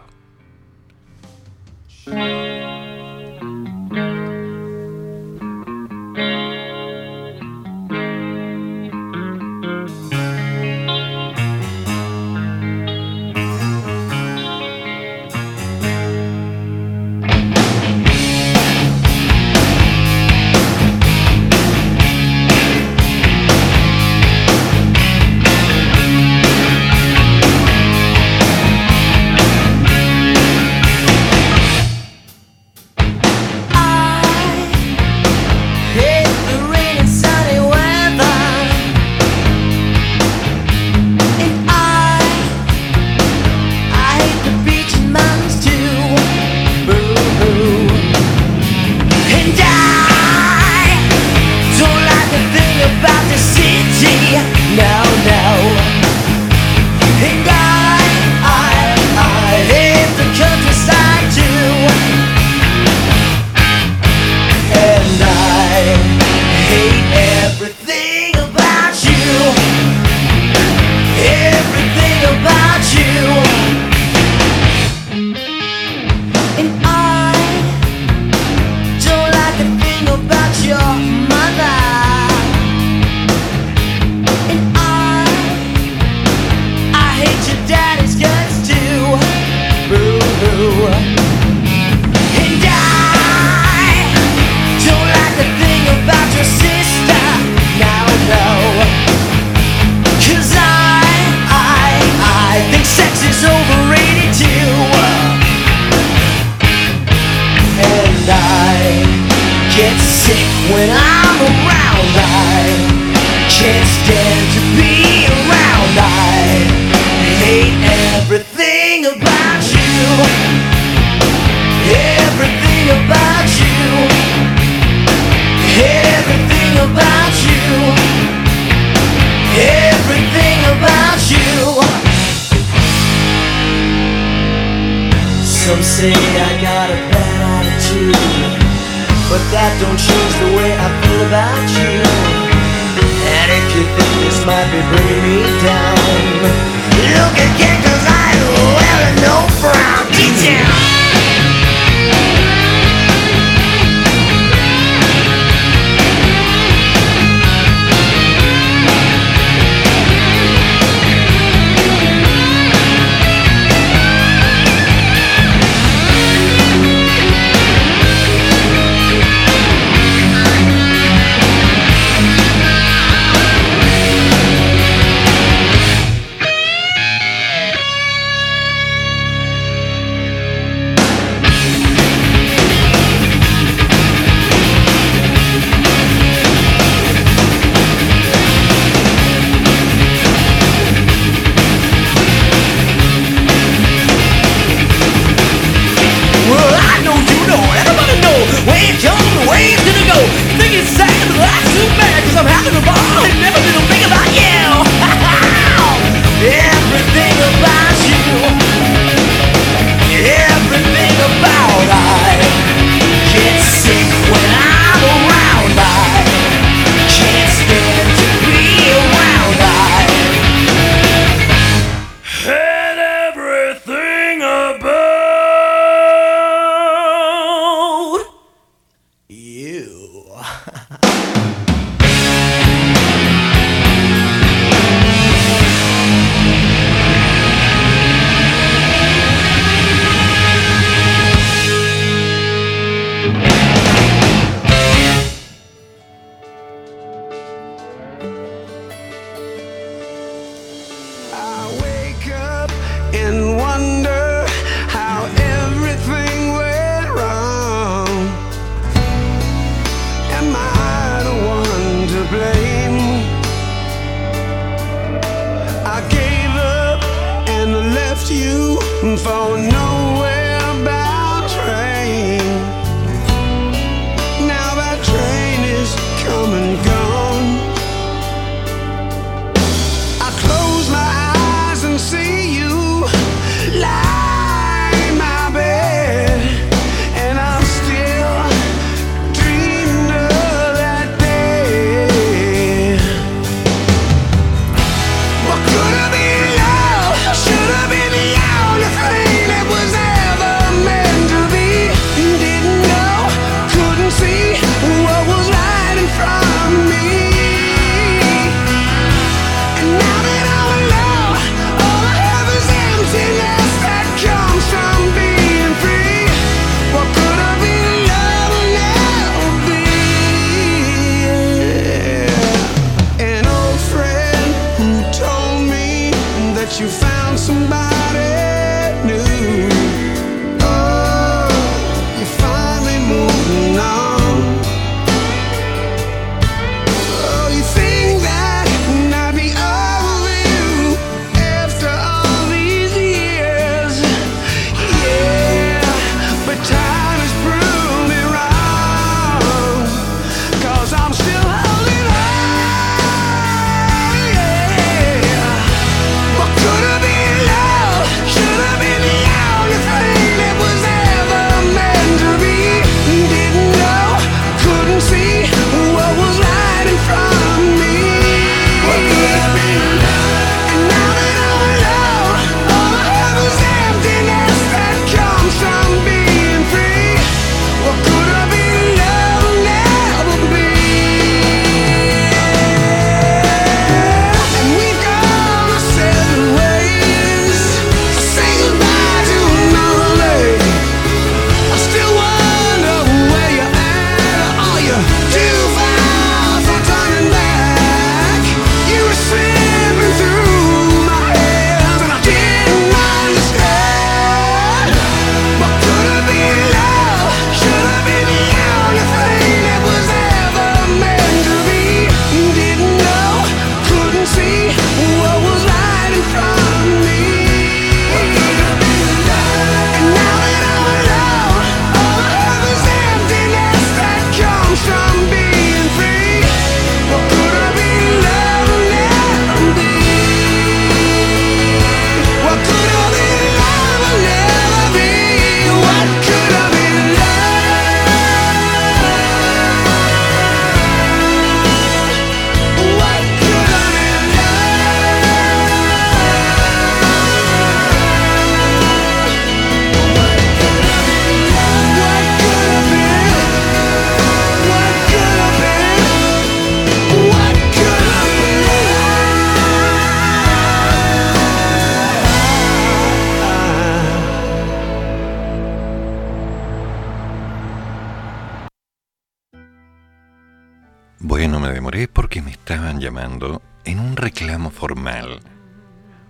Bueno, me demoré porque me estaban llamando en un reclamo formal.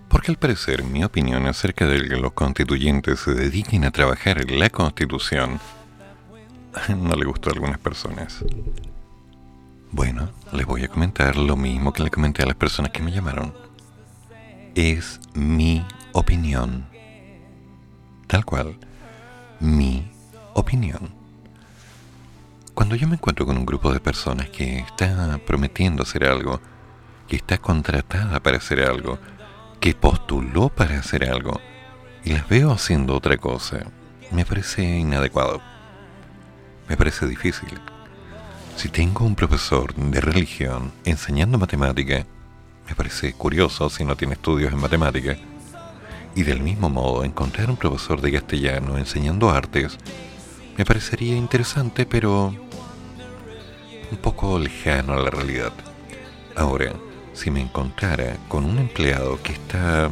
Porque al parecer mi opinión acerca de que los constituyentes se dediquen a trabajar en la constitución [LAUGHS] no le gustó a algunas personas. Bueno, les voy a comentar lo mismo que le comenté a las personas que me llamaron. Es mi opinión. Tal cual, mi opinión. Cuando yo me encuentro con un grupo de personas que está prometiendo hacer algo, que está contratada para hacer algo, que postuló para hacer algo, y las veo haciendo otra cosa, me parece inadecuado. Me parece difícil. Si tengo un profesor de religión enseñando matemática, me parece curioso si no tiene estudios en matemática. Y del mismo modo, encontrar un profesor de castellano enseñando artes me parecería interesante, pero un poco lejano a la realidad. Ahora, si me encontrara con un empleado que está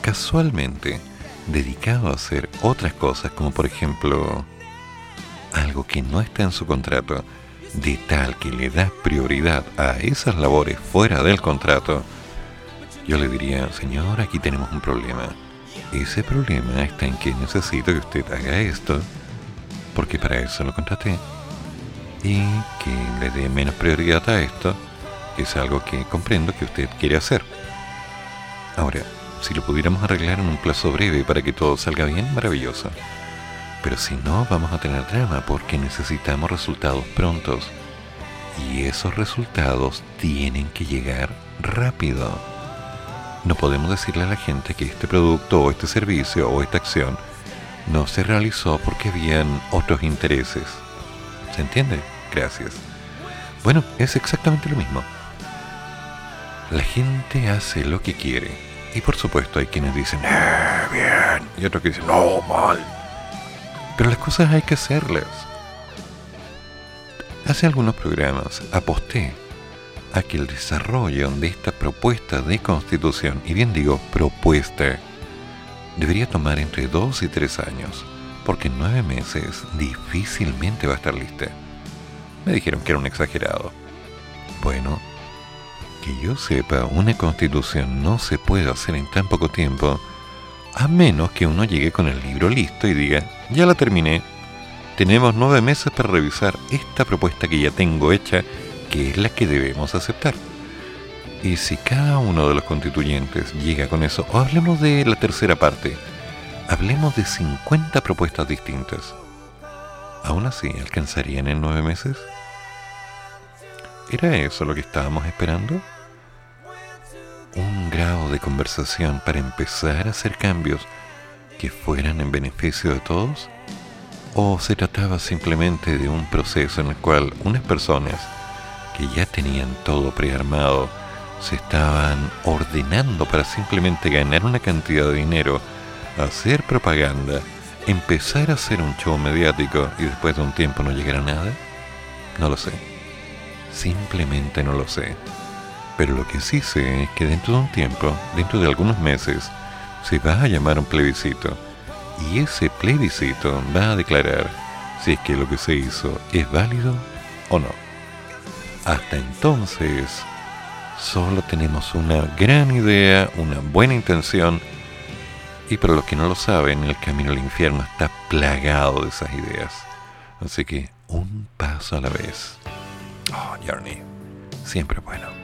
casualmente dedicado a hacer otras cosas, como por ejemplo algo que no está en su contrato, de tal que le da prioridad a esas labores fuera del contrato, yo le diría, señor, aquí tenemos un problema. Ese problema está en que necesito que usted haga esto, porque para eso lo contraté. Y que le dé menos prioridad a esto, es algo que comprendo que usted quiere hacer. Ahora, si lo pudiéramos arreglar en un plazo breve para que todo salga bien, maravilloso. Pero si no, vamos a tener drama porque necesitamos resultados prontos. Y esos resultados tienen que llegar rápido. No podemos decirle a la gente que este producto o este servicio o esta acción no se realizó porque habían otros intereses. ¿Se entiende? Gracias. Bueno, es exactamente lo mismo. La gente hace lo que quiere. Y por supuesto hay quienes dicen, eh, bien. Y otros que dicen, no, mal. Pero las cosas hay que hacerlas. Hace algunos programas aposté a que el desarrollo de esta propuesta de constitución, y bien digo propuesta, debería tomar entre dos y tres años, porque en nueve meses difícilmente va a estar lista. Me dijeron que era un exagerado. Bueno, que yo sepa, una constitución no se puede hacer en tan poco tiempo, a menos que uno llegue con el libro listo y diga, ya la terminé. Tenemos nueve meses para revisar esta propuesta que ya tengo hecha, que es la que debemos aceptar. Y si cada uno de los constituyentes llega con eso, o hablemos de la tercera parte, hablemos de 50 propuestas distintas. ¿Aún así alcanzarían en nueve meses? ¿Era eso lo que estábamos esperando? un grado de conversación para empezar a hacer cambios que fueran en beneficio de todos? ¿O se trataba simplemente de un proceso en el cual unas personas que ya tenían todo prearmado se estaban ordenando para simplemente ganar una cantidad de dinero, hacer propaganda, empezar a hacer un show mediático y después de un tiempo no llegar a nada? No lo sé. Simplemente no lo sé. Pero lo que sí sé es que dentro de un tiempo, dentro de algunos meses, se va a llamar un plebiscito. Y ese plebiscito va a declarar si es que lo que se hizo es válido o no. Hasta entonces, solo tenemos una gran idea, una buena intención, y para los que no lo saben, el camino al infierno está plagado de esas ideas. Así que un paso a la vez. Oh, Journey, siempre bueno.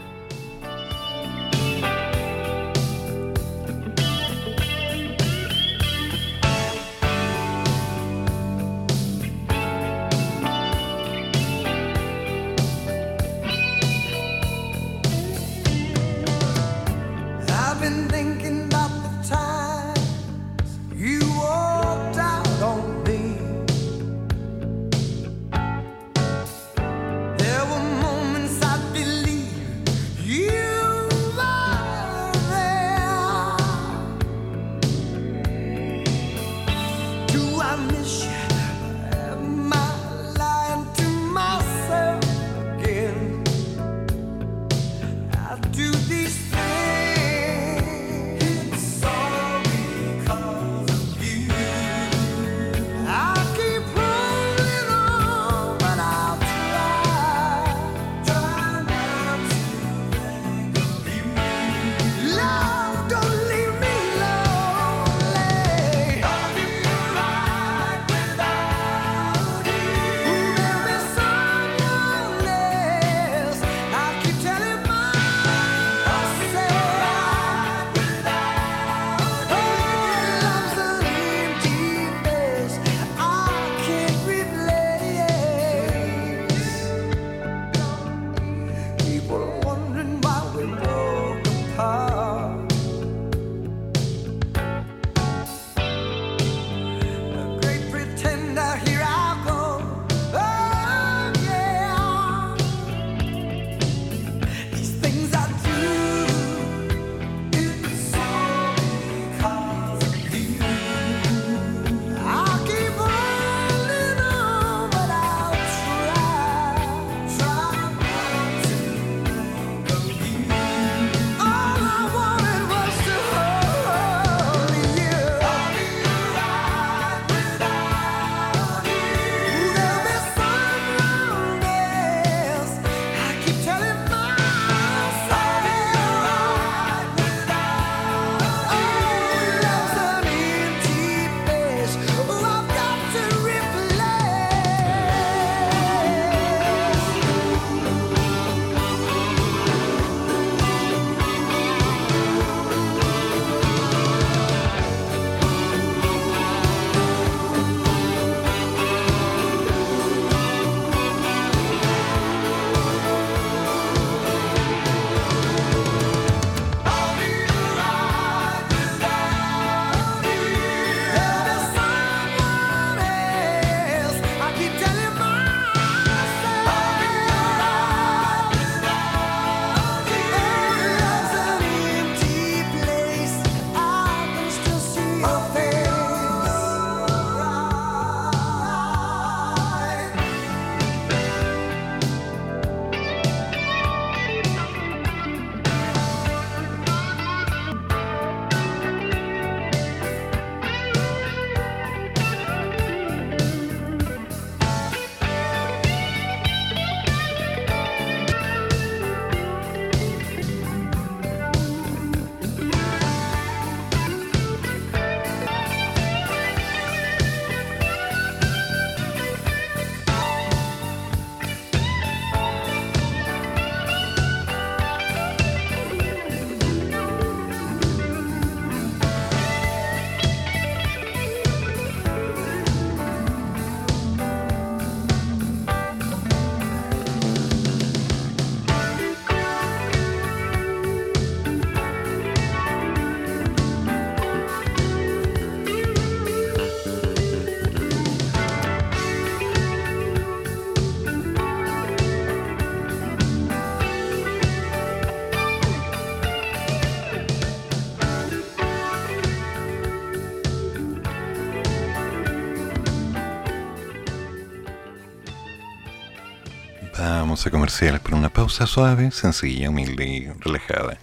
Vamos a comerciales por una pausa suave, sencilla, humilde y relajada.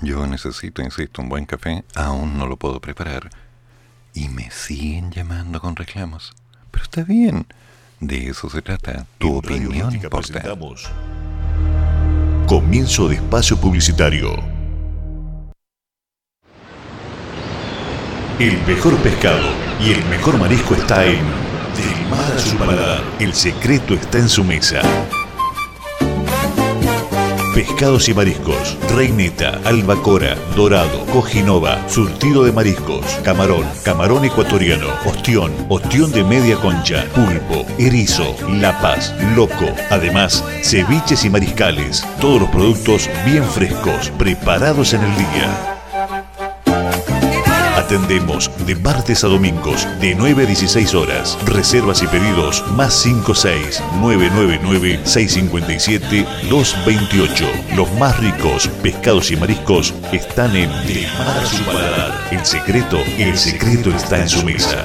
Yo necesito, insisto, un buen café, aún no lo puedo preparar. Y me siguen llamando con reclamos. Pero está bien, de eso se trata. Tu opinión importa. Comienzo de espacio publicitario. El mejor pescado y el mejor marisco está en Del mar a su paladar. El secreto está en su mesa. Pescados y mariscos, reineta, albacora, dorado, cojinova, surtido de mariscos, camarón, camarón ecuatoriano, ostión, ostión de media concha, pulpo, erizo, lapas, loco. Además, ceviches y mariscales, todos los productos bien frescos, preparados en el día. Atendemos de martes a domingos de 9 a 16 horas. Reservas y pedidos más 56 999 657 228. Los más ricos pescados y mariscos están en De su paladar. El secreto, el secreto está en su mesa.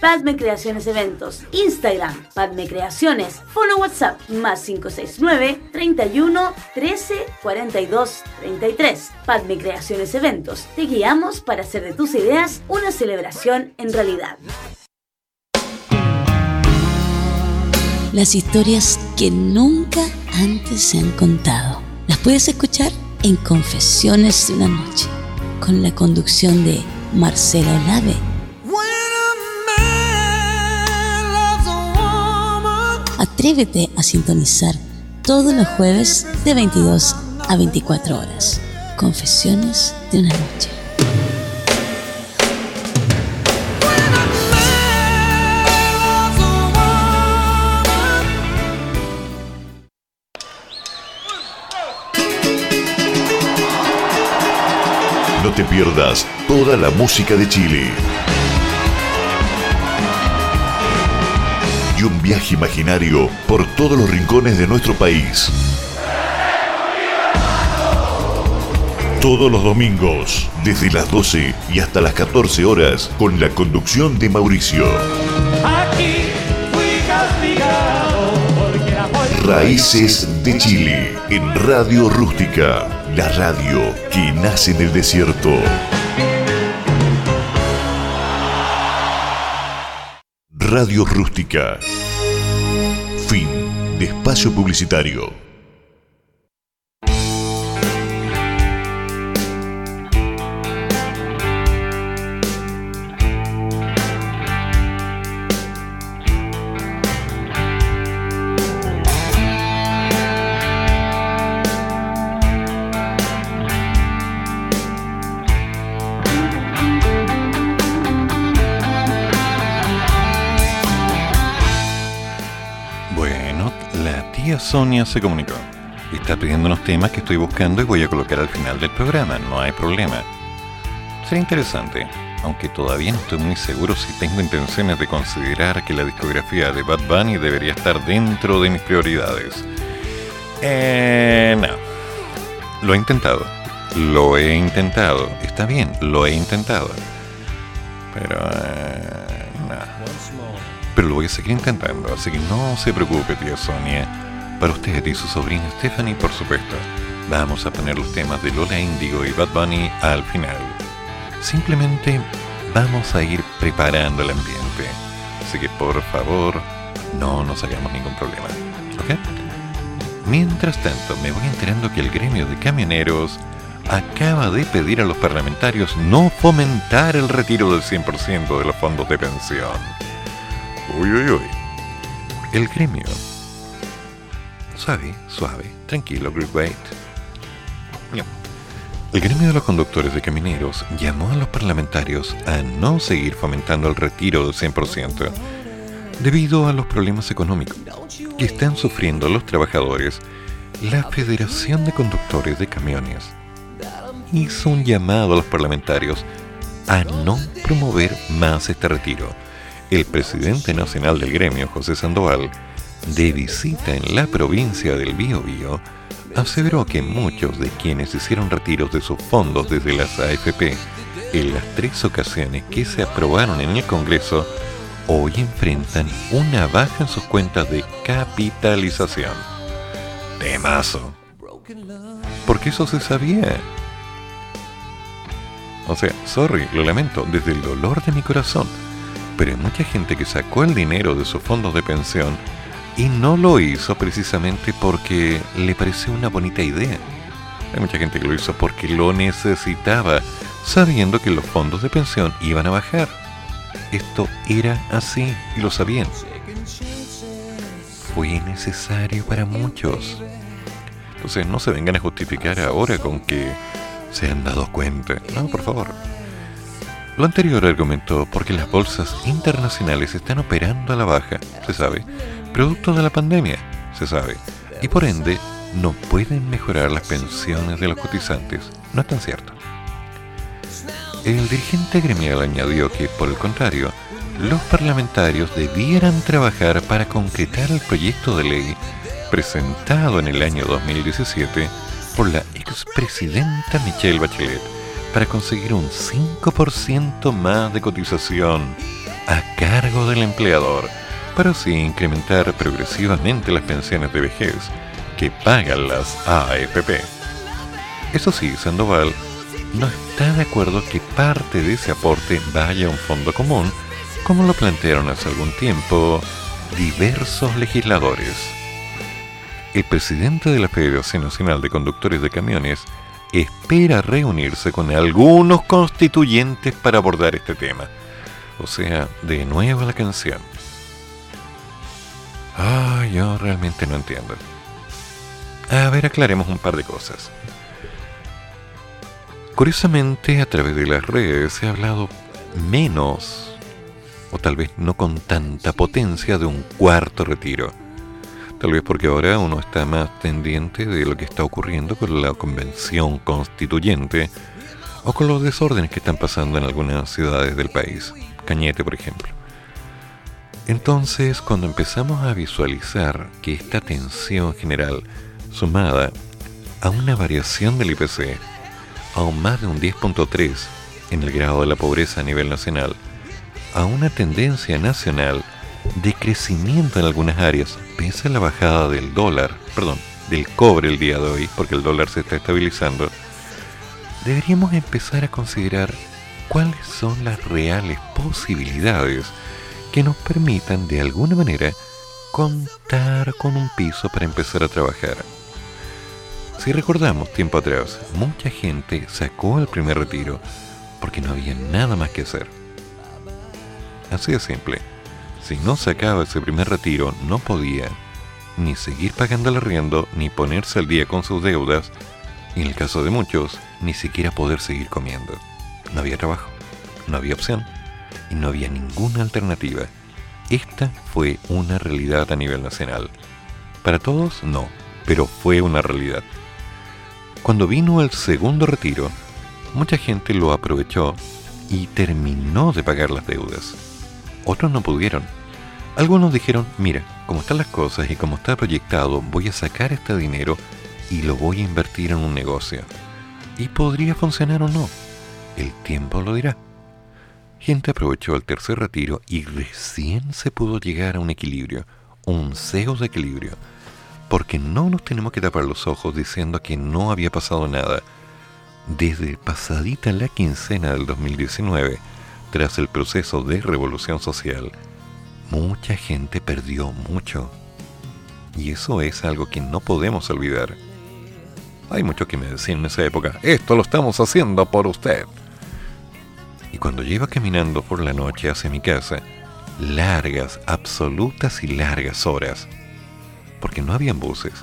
Padme Creaciones Eventos, Instagram, Padme Creaciones, follow WhatsApp, más 569 31 13 42 33. Padme Creaciones Eventos, te guiamos para hacer de tus ideas una celebración en realidad. Las historias que nunca antes se han contado. Las puedes escuchar en Confesiones de una Noche, con la conducción de Marcela Olave Atrévete a sintonizar todos los jueves de 22 a 24 horas. Confesiones de una noche. No te pierdas toda la música de Chile. Y un viaje imaginario por todos los rincones de nuestro país. Todos los domingos, desde las 12 y hasta las 14 horas, con la conducción de Mauricio. Raíces de Chile, en Radio Rústica, la radio que nace en el desierto. Radio Rústica. Fin de espacio publicitario. Sonia se comunicó. Está pidiendo unos temas que estoy buscando y voy a colocar al final del programa, no hay problema. Sería interesante, aunque todavía no estoy muy seguro si tengo intenciones de considerar que la discografía de Bad Bunny debería estar dentro de mis prioridades. Eh, no. Lo he intentado. Lo he intentado. Está bien, lo he intentado. Pero... eh, no. Pero lo voy a seguir intentando, así que no se preocupe, tía Sonia. Para usted y su sobrina Stephanie, por supuesto. Vamos a poner los temas de Lola Indigo y Bad Bunny al final. Simplemente vamos a ir preparando el ambiente. Así que por favor, no nos hagamos ningún problema. ¿Ok? Mientras tanto, me voy enterando que el gremio de camioneros acaba de pedir a los parlamentarios no fomentar el retiro del 100% de los fondos de pensión. Uy, uy, uy. El gremio. Suave, suave, tranquilo, Great Wait. El gremio de los conductores de camineros llamó a los parlamentarios a no seguir fomentando el retiro del 100%, Debido a los problemas económicos que están sufriendo los trabajadores, la Federación de Conductores de Camiones hizo un llamado a los parlamentarios a no promover más este retiro. El presidente nacional del gremio, José Sandoval, de visita en la provincia del Biobío, aseveró que muchos de quienes hicieron retiros de sus fondos desde las AFP en las tres ocasiones que se aprobaron en el Congreso, hoy enfrentan una baja en sus cuentas de capitalización. Temazo. Porque eso se sabía. O sea, sorry, lo lamento, desde el dolor de mi corazón. Pero hay mucha gente que sacó el dinero de sus fondos de pensión y no lo hizo precisamente porque le pareció una bonita idea. Hay mucha gente que lo hizo porque lo necesitaba, sabiendo que los fondos de pensión iban a bajar. Esto era así y lo sabían. Fue necesario para muchos. Entonces no se vengan a justificar ahora con que se han dado cuenta. No, por favor. Lo anterior argumentó porque las bolsas internacionales están operando a la baja, se sabe, producto de la pandemia, se sabe, y por ende no pueden mejorar las pensiones de los cotizantes. No es tan cierto. El dirigente gremial añadió que, por el contrario, los parlamentarios debieran trabajar para concretar el proyecto de ley presentado en el año 2017 por la expresidenta Michelle Bachelet para conseguir un 5% más de cotización a cargo del empleador para así incrementar progresivamente las pensiones de vejez que pagan las AFP. Eso sí, Sandoval no está de acuerdo que parte de ese aporte vaya a un fondo común, como lo plantearon hace algún tiempo diversos legisladores. El presidente de la Federación Nacional de Conductores de Camiones espera reunirse con algunos constituyentes para abordar este tema. O sea, de nuevo la canción. Ah, yo realmente no entiendo. A ver, aclaremos un par de cosas. Curiosamente, a través de las redes se ha hablado menos, o tal vez no con tanta potencia, de un cuarto retiro. Tal vez porque ahora uno está más pendiente de lo que está ocurriendo con la convención constituyente o con los desórdenes que están pasando en algunas ciudades del país. Cañete, por ejemplo. Entonces, cuando empezamos a visualizar que esta tensión general, sumada a una variación del IPC, a un más de un 10.3 en el grado de la pobreza a nivel nacional, a una tendencia nacional de crecimiento en algunas áreas, pese a la bajada del dólar, perdón, del cobre el día de hoy, porque el dólar se está estabilizando, deberíamos empezar a considerar cuáles son las reales posibilidades que nos permitan de alguna manera contar con un piso para empezar a trabajar. Si recordamos tiempo atrás, mucha gente sacó el primer retiro porque no había nada más que hacer. Así de simple. Si no sacaba ese primer retiro, no podía ni seguir pagando el arriendo, ni ponerse al día con sus deudas, y en el caso de muchos, ni siquiera poder seguir comiendo. No había trabajo, no había opción y no había ninguna alternativa. Esta fue una realidad a nivel nacional. Para todos, no, pero fue una realidad. Cuando vino el segundo retiro, mucha gente lo aprovechó y terminó de pagar las deudas. Otros no pudieron. Algunos dijeron, mira, como están las cosas y como está proyectado, voy a sacar este dinero y lo voy a invertir en un negocio. Y podría funcionar o no. El tiempo lo dirá. Gente aprovechó el tercer retiro y recién se pudo llegar a un equilibrio, un pseudo equilibrio, porque no nos tenemos que tapar los ojos diciendo que no había pasado nada. Desde pasadita la quincena del 2019, tras el proceso de revolución social, mucha gente perdió mucho. Y eso es algo que no podemos olvidar. Hay muchos que me decían en esa época, esto lo estamos haciendo por usted y cuando yo iba caminando por la noche hacia mi casa, largas, absolutas y largas horas, porque no habían buses,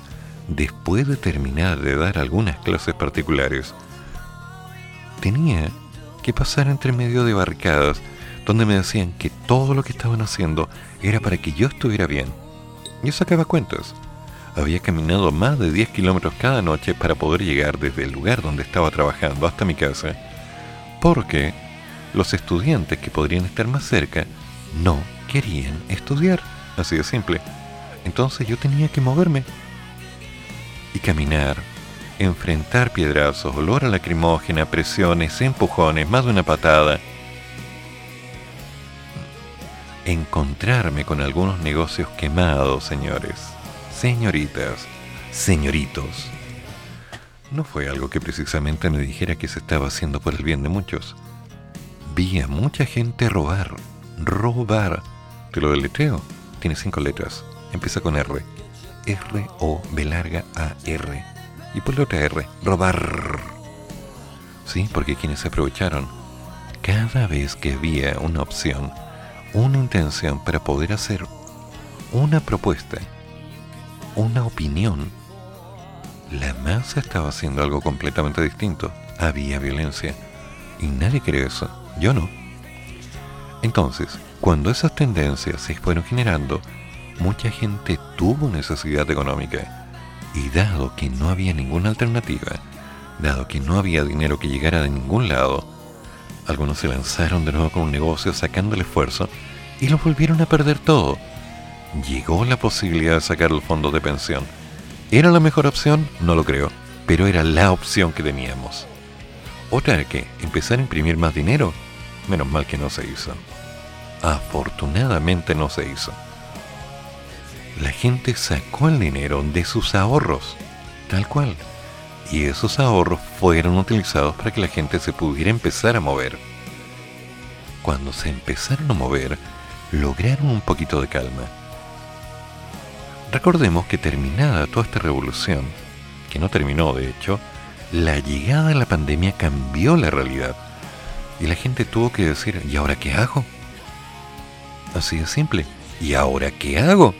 después de terminar de dar algunas clases particulares, tenía que pasar entre medio de barricadas donde me decían que todo lo que estaban haciendo era para que yo estuviera bien. Yo sacaba cuentas. Había caminado más de 10 kilómetros cada noche para poder llegar desde el lugar donde estaba trabajando hasta mi casa, porque los estudiantes que podrían estar más cerca no querían estudiar, así de simple. Entonces yo tenía que moverme y caminar, enfrentar piedrazos, olor a lacrimógena, presiones, empujones, más de una patada. Encontrarme con algunos negocios quemados, señores, señoritas, señoritos. No fue algo que precisamente me dijera que se estaba haciendo por el bien de muchos. Vi a mucha gente robar, robar. Te lo deletreo. Tiene cinco letras. Empieza con R. R-O-B larga A-R. Y por otra R. Robar. Sí, porque quienes se aprovecharon. Cada vez que había una opción, una intención para poder hacer una propuesta, una opinión, la masa estaba haciendo algo completamente distinto. Había violencia. Y nadie cree eso. Yo no. Entonces, cuando esas tendencias se fueron generando, mucha gente tuvo necesidad económica. Y dado que no había ninguna alternativa, dado que no había dinero que llegara de ningún lado, algunos se lanzaron de nuevo con un negocio sacando el esfuerzo y lo volvieron a perder todo. Llegó la posibilidad de sacar el fondo de pensión. ¿Era la mejor opción? No lo creo, pero era la opción que teníamos. Otra era que empezar a imprimir más dinero. Menos mal que no se hizo. Afortunadamente no se hizo. La gente sacó el dinero de sus ahorros, tal cual. Y esos ahorros fueron utilizados para que la gente se pudiera empezar a mover. Cuando se empezaron a mover, lograron un poquito de calma. Recordemos que terminada toda esta revolución, que no terminó de hecho, la llegada de la pandemia cambió la realidad. Y la gente tuvo que decir, ¿y ahora qué hago? Así de simple. ¿Y ahora qué hago?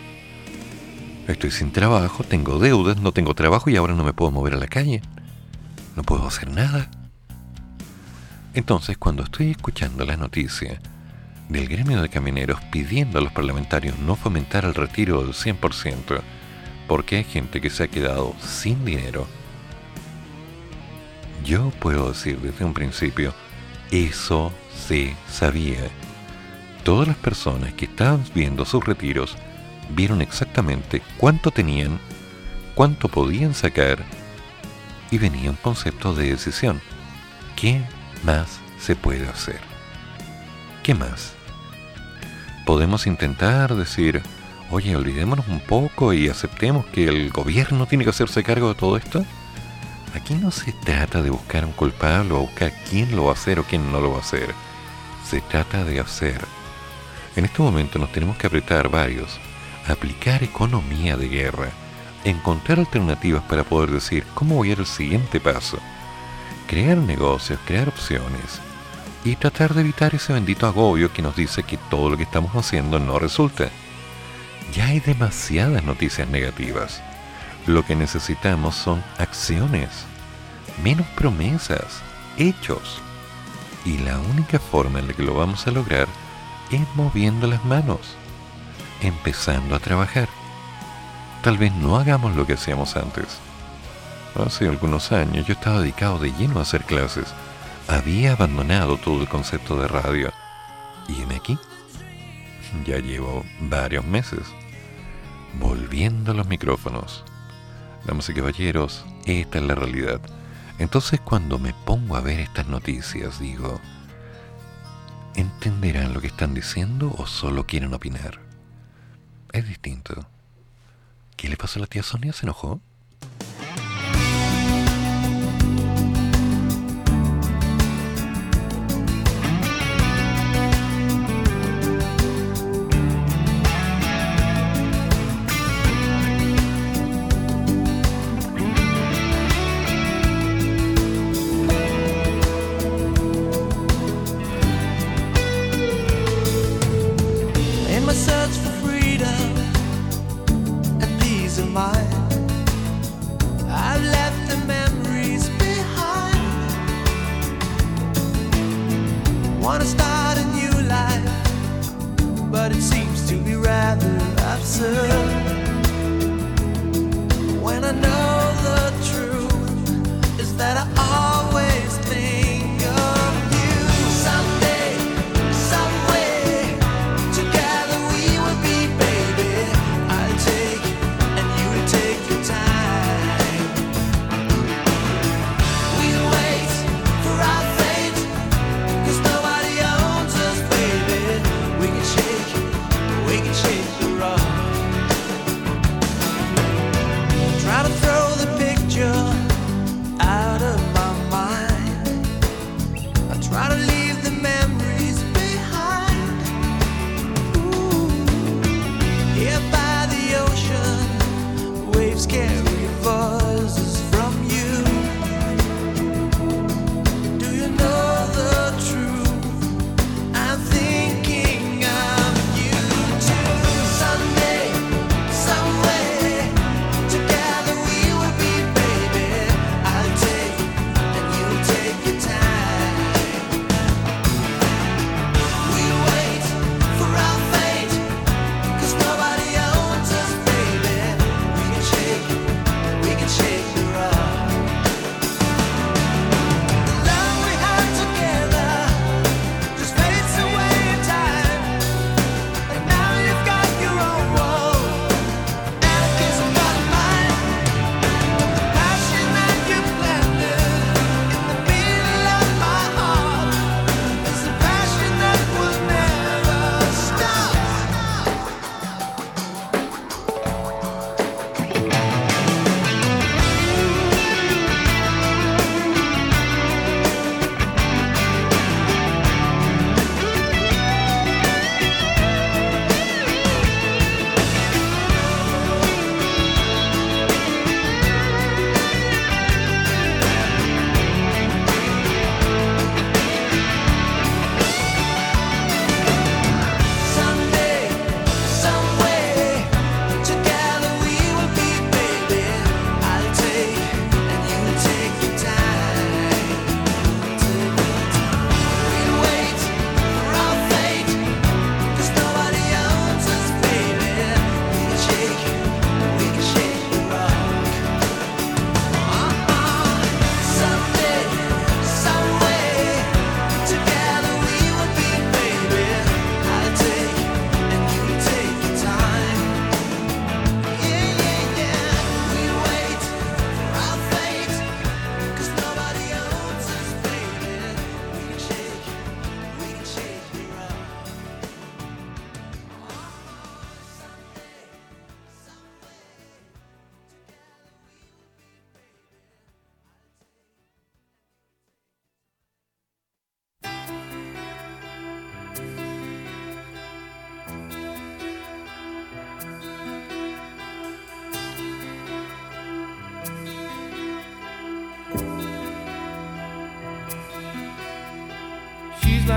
Estoy sin trabajo, tengo deudas, no tengo trabajo y ahora no me puedo mover a la calle. No puedo hacer nada. Entonces, cuando estoy escuchando la noticia del gremio de camioneros pidiendo a los parlamentarios no fomentar el retiro del 100%, porque hay gente que se ha quedado sin dinero, yo puedo decir desde un principio, eso se sabía. Todas las personas que estaban viendo sus retiros vieron exactamente cuánto tenían, cuánto podían sacar y venía un concepto de decisión. ¿Qué más se puede hacer? ¿Qué más? Podemos intentar decir, oye, olvidémonos un poco y aceptemos que el gobierno tiene que hacerse cargo de todo esto. Aquí no se trata de buscar un culpable o buscar quién lo va a hacer o quién no lo va a hacer. Se trata de hacer. En este momento nos tenemos que apretar varios, aplicar economía de guerra, encontrar alternativas para poder decir cómo voy a ir el siguiente paso, crear negocios, crear opciones y tratar de evitar ese bendito agobio que nos dice que todo lo que estamos haciendo no resulta. Ya hay demasiadas noticias negativas. Lo que necesitamos son acciones, menos promesas, hechos. Y la única forma en la que lo vamos a lograr es moviendo las manos, empezando a trabajar. Tal vez no hagamos lo que hacíamos antes. Hace algunos años yo estaba dedicado de lleno a hacer clases. Había abandonado todo el concepto de radio. Y en aquí, ya llevo varios meses, volviendo a los micrófonos, Damas y caballeros, esta es la realidad. Entonces cuando me pongo a ver estas noticias, digo, ¿entenderán lo que están diciendo o solo quieren opinar? Es distinto. ¿Qué le pasó a la tía Sonia? ¿Se enojó?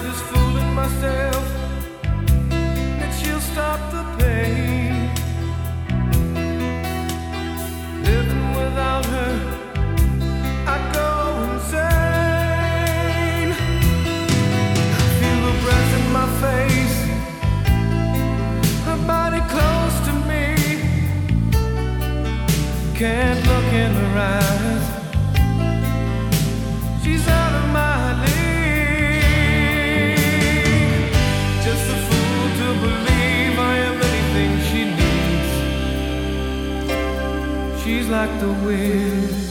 just fooling myself like the wind.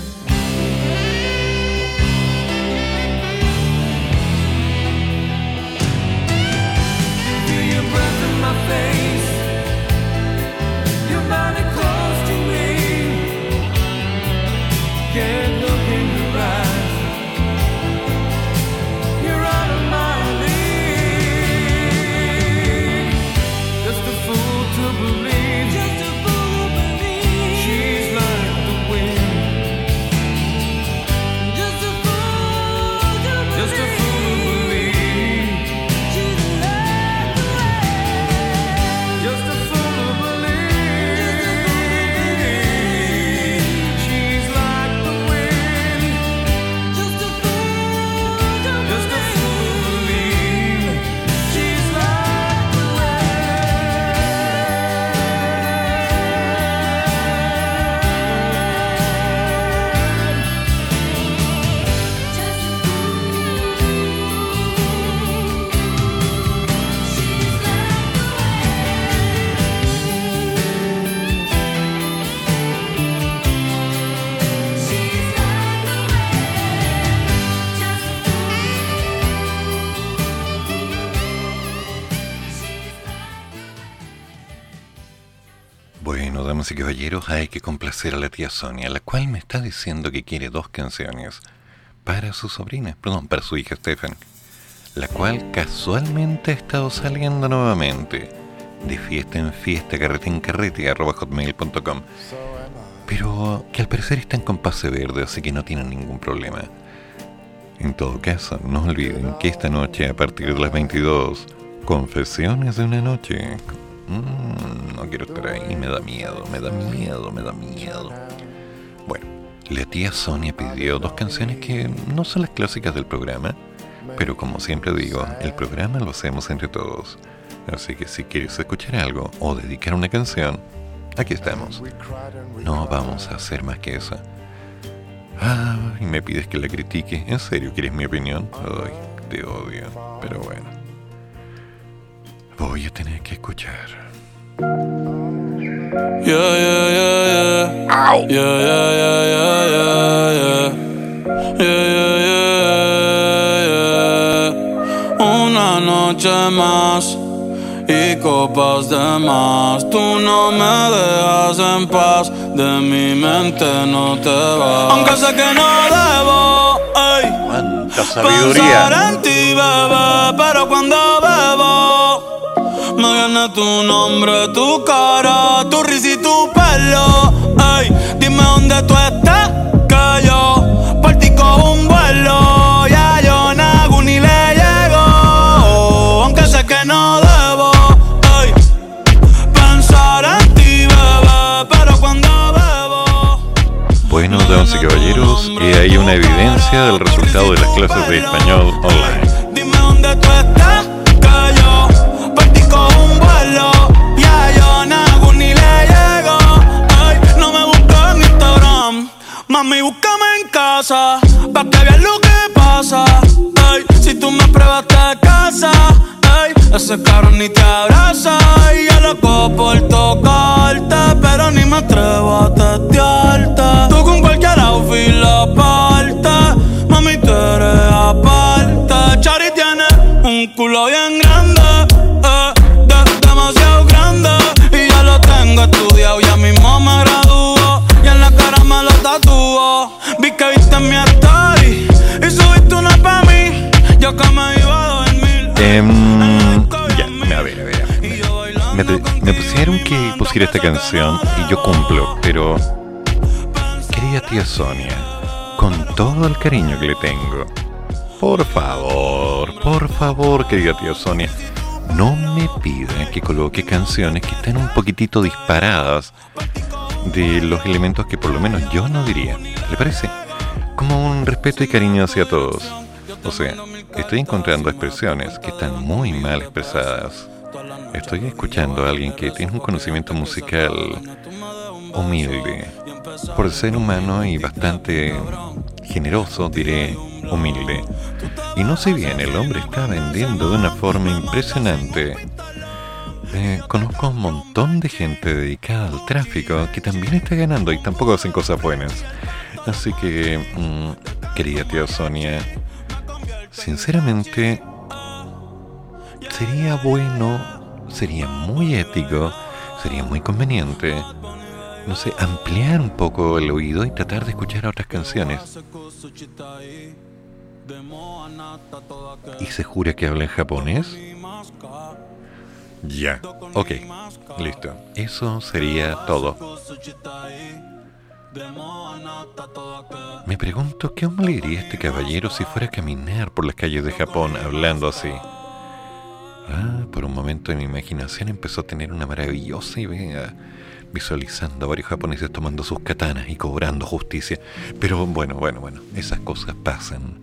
Hay que complacer a la tía Sonia, la cual me está diciendo que quiere dos canciones para su sobrina, perdón, para su hija Stephen, la cual casualmente ha estado saliendo nuevamente de fiesta en fiesta, carrete en carrete, arroba hotmail.com, pero que al parecer están con pase verde, así que no tienen ningún problema. En todo caso, no olviden que esta noche, a partir de las 22, Confesiones de una noche. Mm, no quiero estar ahí, me da miedo, me da miedo, me da miedo. Bueno, la tía Sonia pidió dos canciones que no son las clásicas del programa, pero como siempre digo, el programa lo hacemos entre todos. Así que si quieres escuchar algo o dedicar una canción, aquí estamos. No vamos a hacer más que eso. Ah, y me pides que la critique. ¿En serio quieres mi opinión? Ay, te odio. Pero bueno. Voy a tener que escuchar. Yeah, yeah, yeah, yeah. Yeah, yeah, yeah, yeah, yeah, yeah. Yeah, yeah, yeah, yeah. Una noche más y copas de más. Tú no me dejas en paz, de mi mente no te vas. Aunque sé que no debo, ey, ¡Cuánta sabiduría! pensar en ti, bebé, pero cuando tiene tu nombre, tu cara, tu risa y tu pelo. Ey, dime dónde tú estás, que yo partí con un vuelo. Ya yo nago ni le llego, aunque sé que no debo. Ey, pensar en ti, bebé, pero cuando bebo. Bueno, damas y caballeros, y hay una evidencia del resultado de las clases de español online. Casa. Pa' que veas lo que pasa. Ay, si tú me pruebas te casa. Ay, ese cabrón ni te abraza. Y yo loco por tocarte. Pero ni me atrevo a testearte. Tú con cualquier outfit la parte. Mami, tú eres aparte. Chari tiene un culo bien grande. eh, de- demasiado grande. Y ya lo tengo estudiado. Ya mismo me graduó. Vi que viste mi story. Y subiste una pa' mí. Yo que me iba a dormir. Ya, a ver, a ver. a ver. Me, pusieron que pusiera esta canción y yo cumplo, pero. Querida tía Sonia, con todo el cariño que le tengo, por favor, por favor, querida tía Sonia, no me pida que coloque canciones que estén un poquitito disparadas de los elementos que por lo menos yo no diría. ¿Le parece? Como un respeto y cariño hacia todos. O sea, estoy encontrando expresiones que están muy mal expresadas. Estoy escuchando a alguien que tiene un conocimiento musical humilde. Por ser humano y bastante generoso, diré humilde. Y no sé bien, el hombre está vendiendo de una forma impresionante. Eh, conozco un montón de gente dedicada al tráfico que también está ganando y tampoco hacen cosas buenas. Así que, mm, querida tía Sonia, sinceramente, sería bueno, sería muy ético, sería muy conveniente, no sé, ampliar un poco el oído y tratar de escuchar otras canciones. ¿Y se jura que habla en japonés? Ya, ok, listo. Eso sería todo. Me pregunto qué le diría este caballero si fuera a caminar por las calles de Japón hablando así. Ah, por un momento en mi imaginación empezó a tener una maravillosa idea, visualizando a varios japoneses tomando sus katanas y cobrando justicia. Pero bueno, bueno, bueno, esas cosas pasan.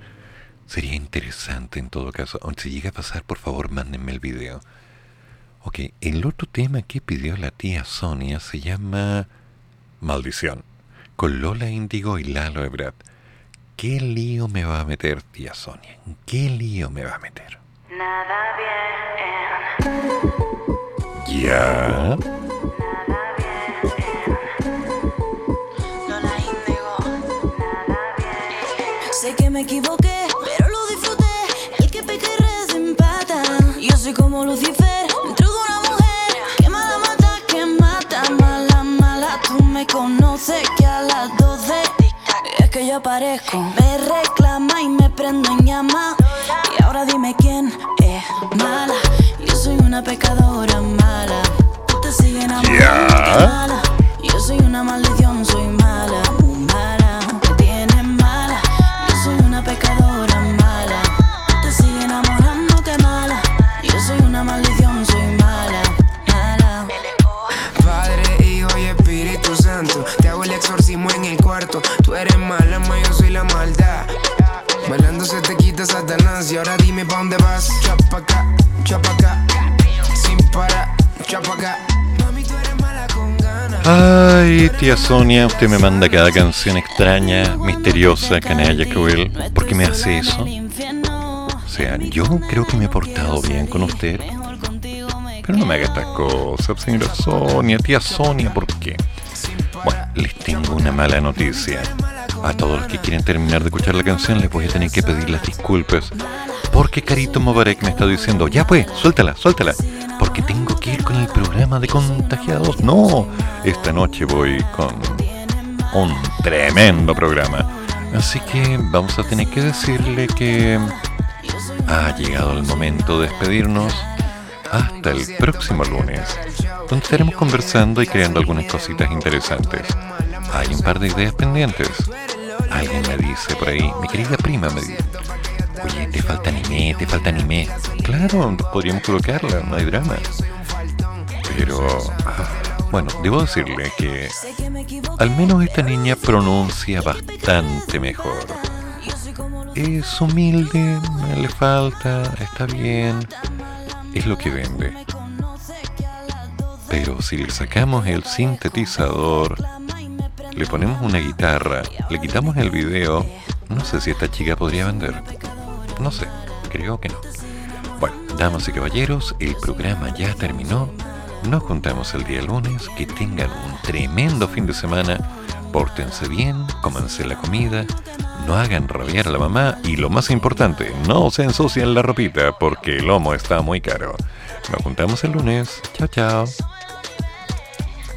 Sería interesante en todo caso. Si llega a pasar, por favor, mándenme el video. Ok, el otro tema que pidió la tía Sonia se llama Maldición, con Lola Indigo y Lalo Ebrard. ¿Qué lío me va a meter, tía Sonia? ¿Qué lío me va a meter? Ya. Sé que me equivoqué, pero lo disfruté. El que peca y reza empata. Yo soy como Lucifer, Tú me conoces que a las 12 es que yo aparezco. Me reclama y me prendo en llama. Y ahora dime quién es mala. Yo soy una pecadora mala. Tú te sigues enamorando, Ya. mala. Yo soy una maldición, soy mala. Ay, tía Sonia, usted me manda cada canción extraña, misteriosa, canalla, cruel. ¿Por qué me hace eso? O sea, yo creo que me he portado bien con usted. Pero no me haga estas cosas, señora Sonia, tía Sonia, ¿por qué? Bueno, les tengo una mala noticia. A todos los que quieren terminar de escuchar la canción les voy a tener que pedir las disculpas. Porque Carito Mobarek me está diciendo, ya pues, suéltala, suéltala. Porque tengo que ir con el programa de contagiados. No, esta noche voy con un tremendo programa. Así que vamos a tener que decirle que ha llegado el momento de despedirnos hasta el próximo lunes, donde estaremos conversando y creando algunas cositas interesantes. Hay un par de ideas pendientes. Alguien me dice por ahí, mi querida prima me dice, oye, te falta anime, te falta anime. Claro, podríamos colocarla, no hay drama. Pero, ah, bueno, debo decirle que al menos esta niña pronuncia bastante mejor. es humilde, le falta, está bien, es lo que vende. Pero si le sacamos el sintetizador, le ponemos una guitarra, le quitamos el video, no sé si esta chica podría vender. No sé, creo que no. Bueno, damas y caballeros, el programa ya terminó. Nos juntamos el día lunes. Que tengan un tremendo fin de semana. Pórtense bien, cómanse la comida, no hagan rabiar a la mamá y lo más importante, no se ensucien la ropita porque el lomo está muy caro. Nos juntamos el lunes. Chao, chao.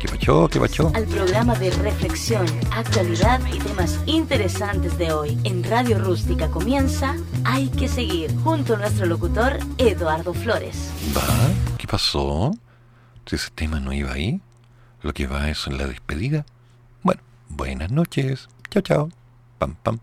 ¿Qué? ¿Qué? Al programa de reflexión, actualidad y temas interesantes de hoy en Radio Rústica comienza Hay que seguir junto a nuestro locutor Eduardo Flores. ¿Va? ¿Qué pasó? Si ese tema no iba ahí, lo que va es la despedida. Bueno, buenas noches. Chao, chao. Pam, pam.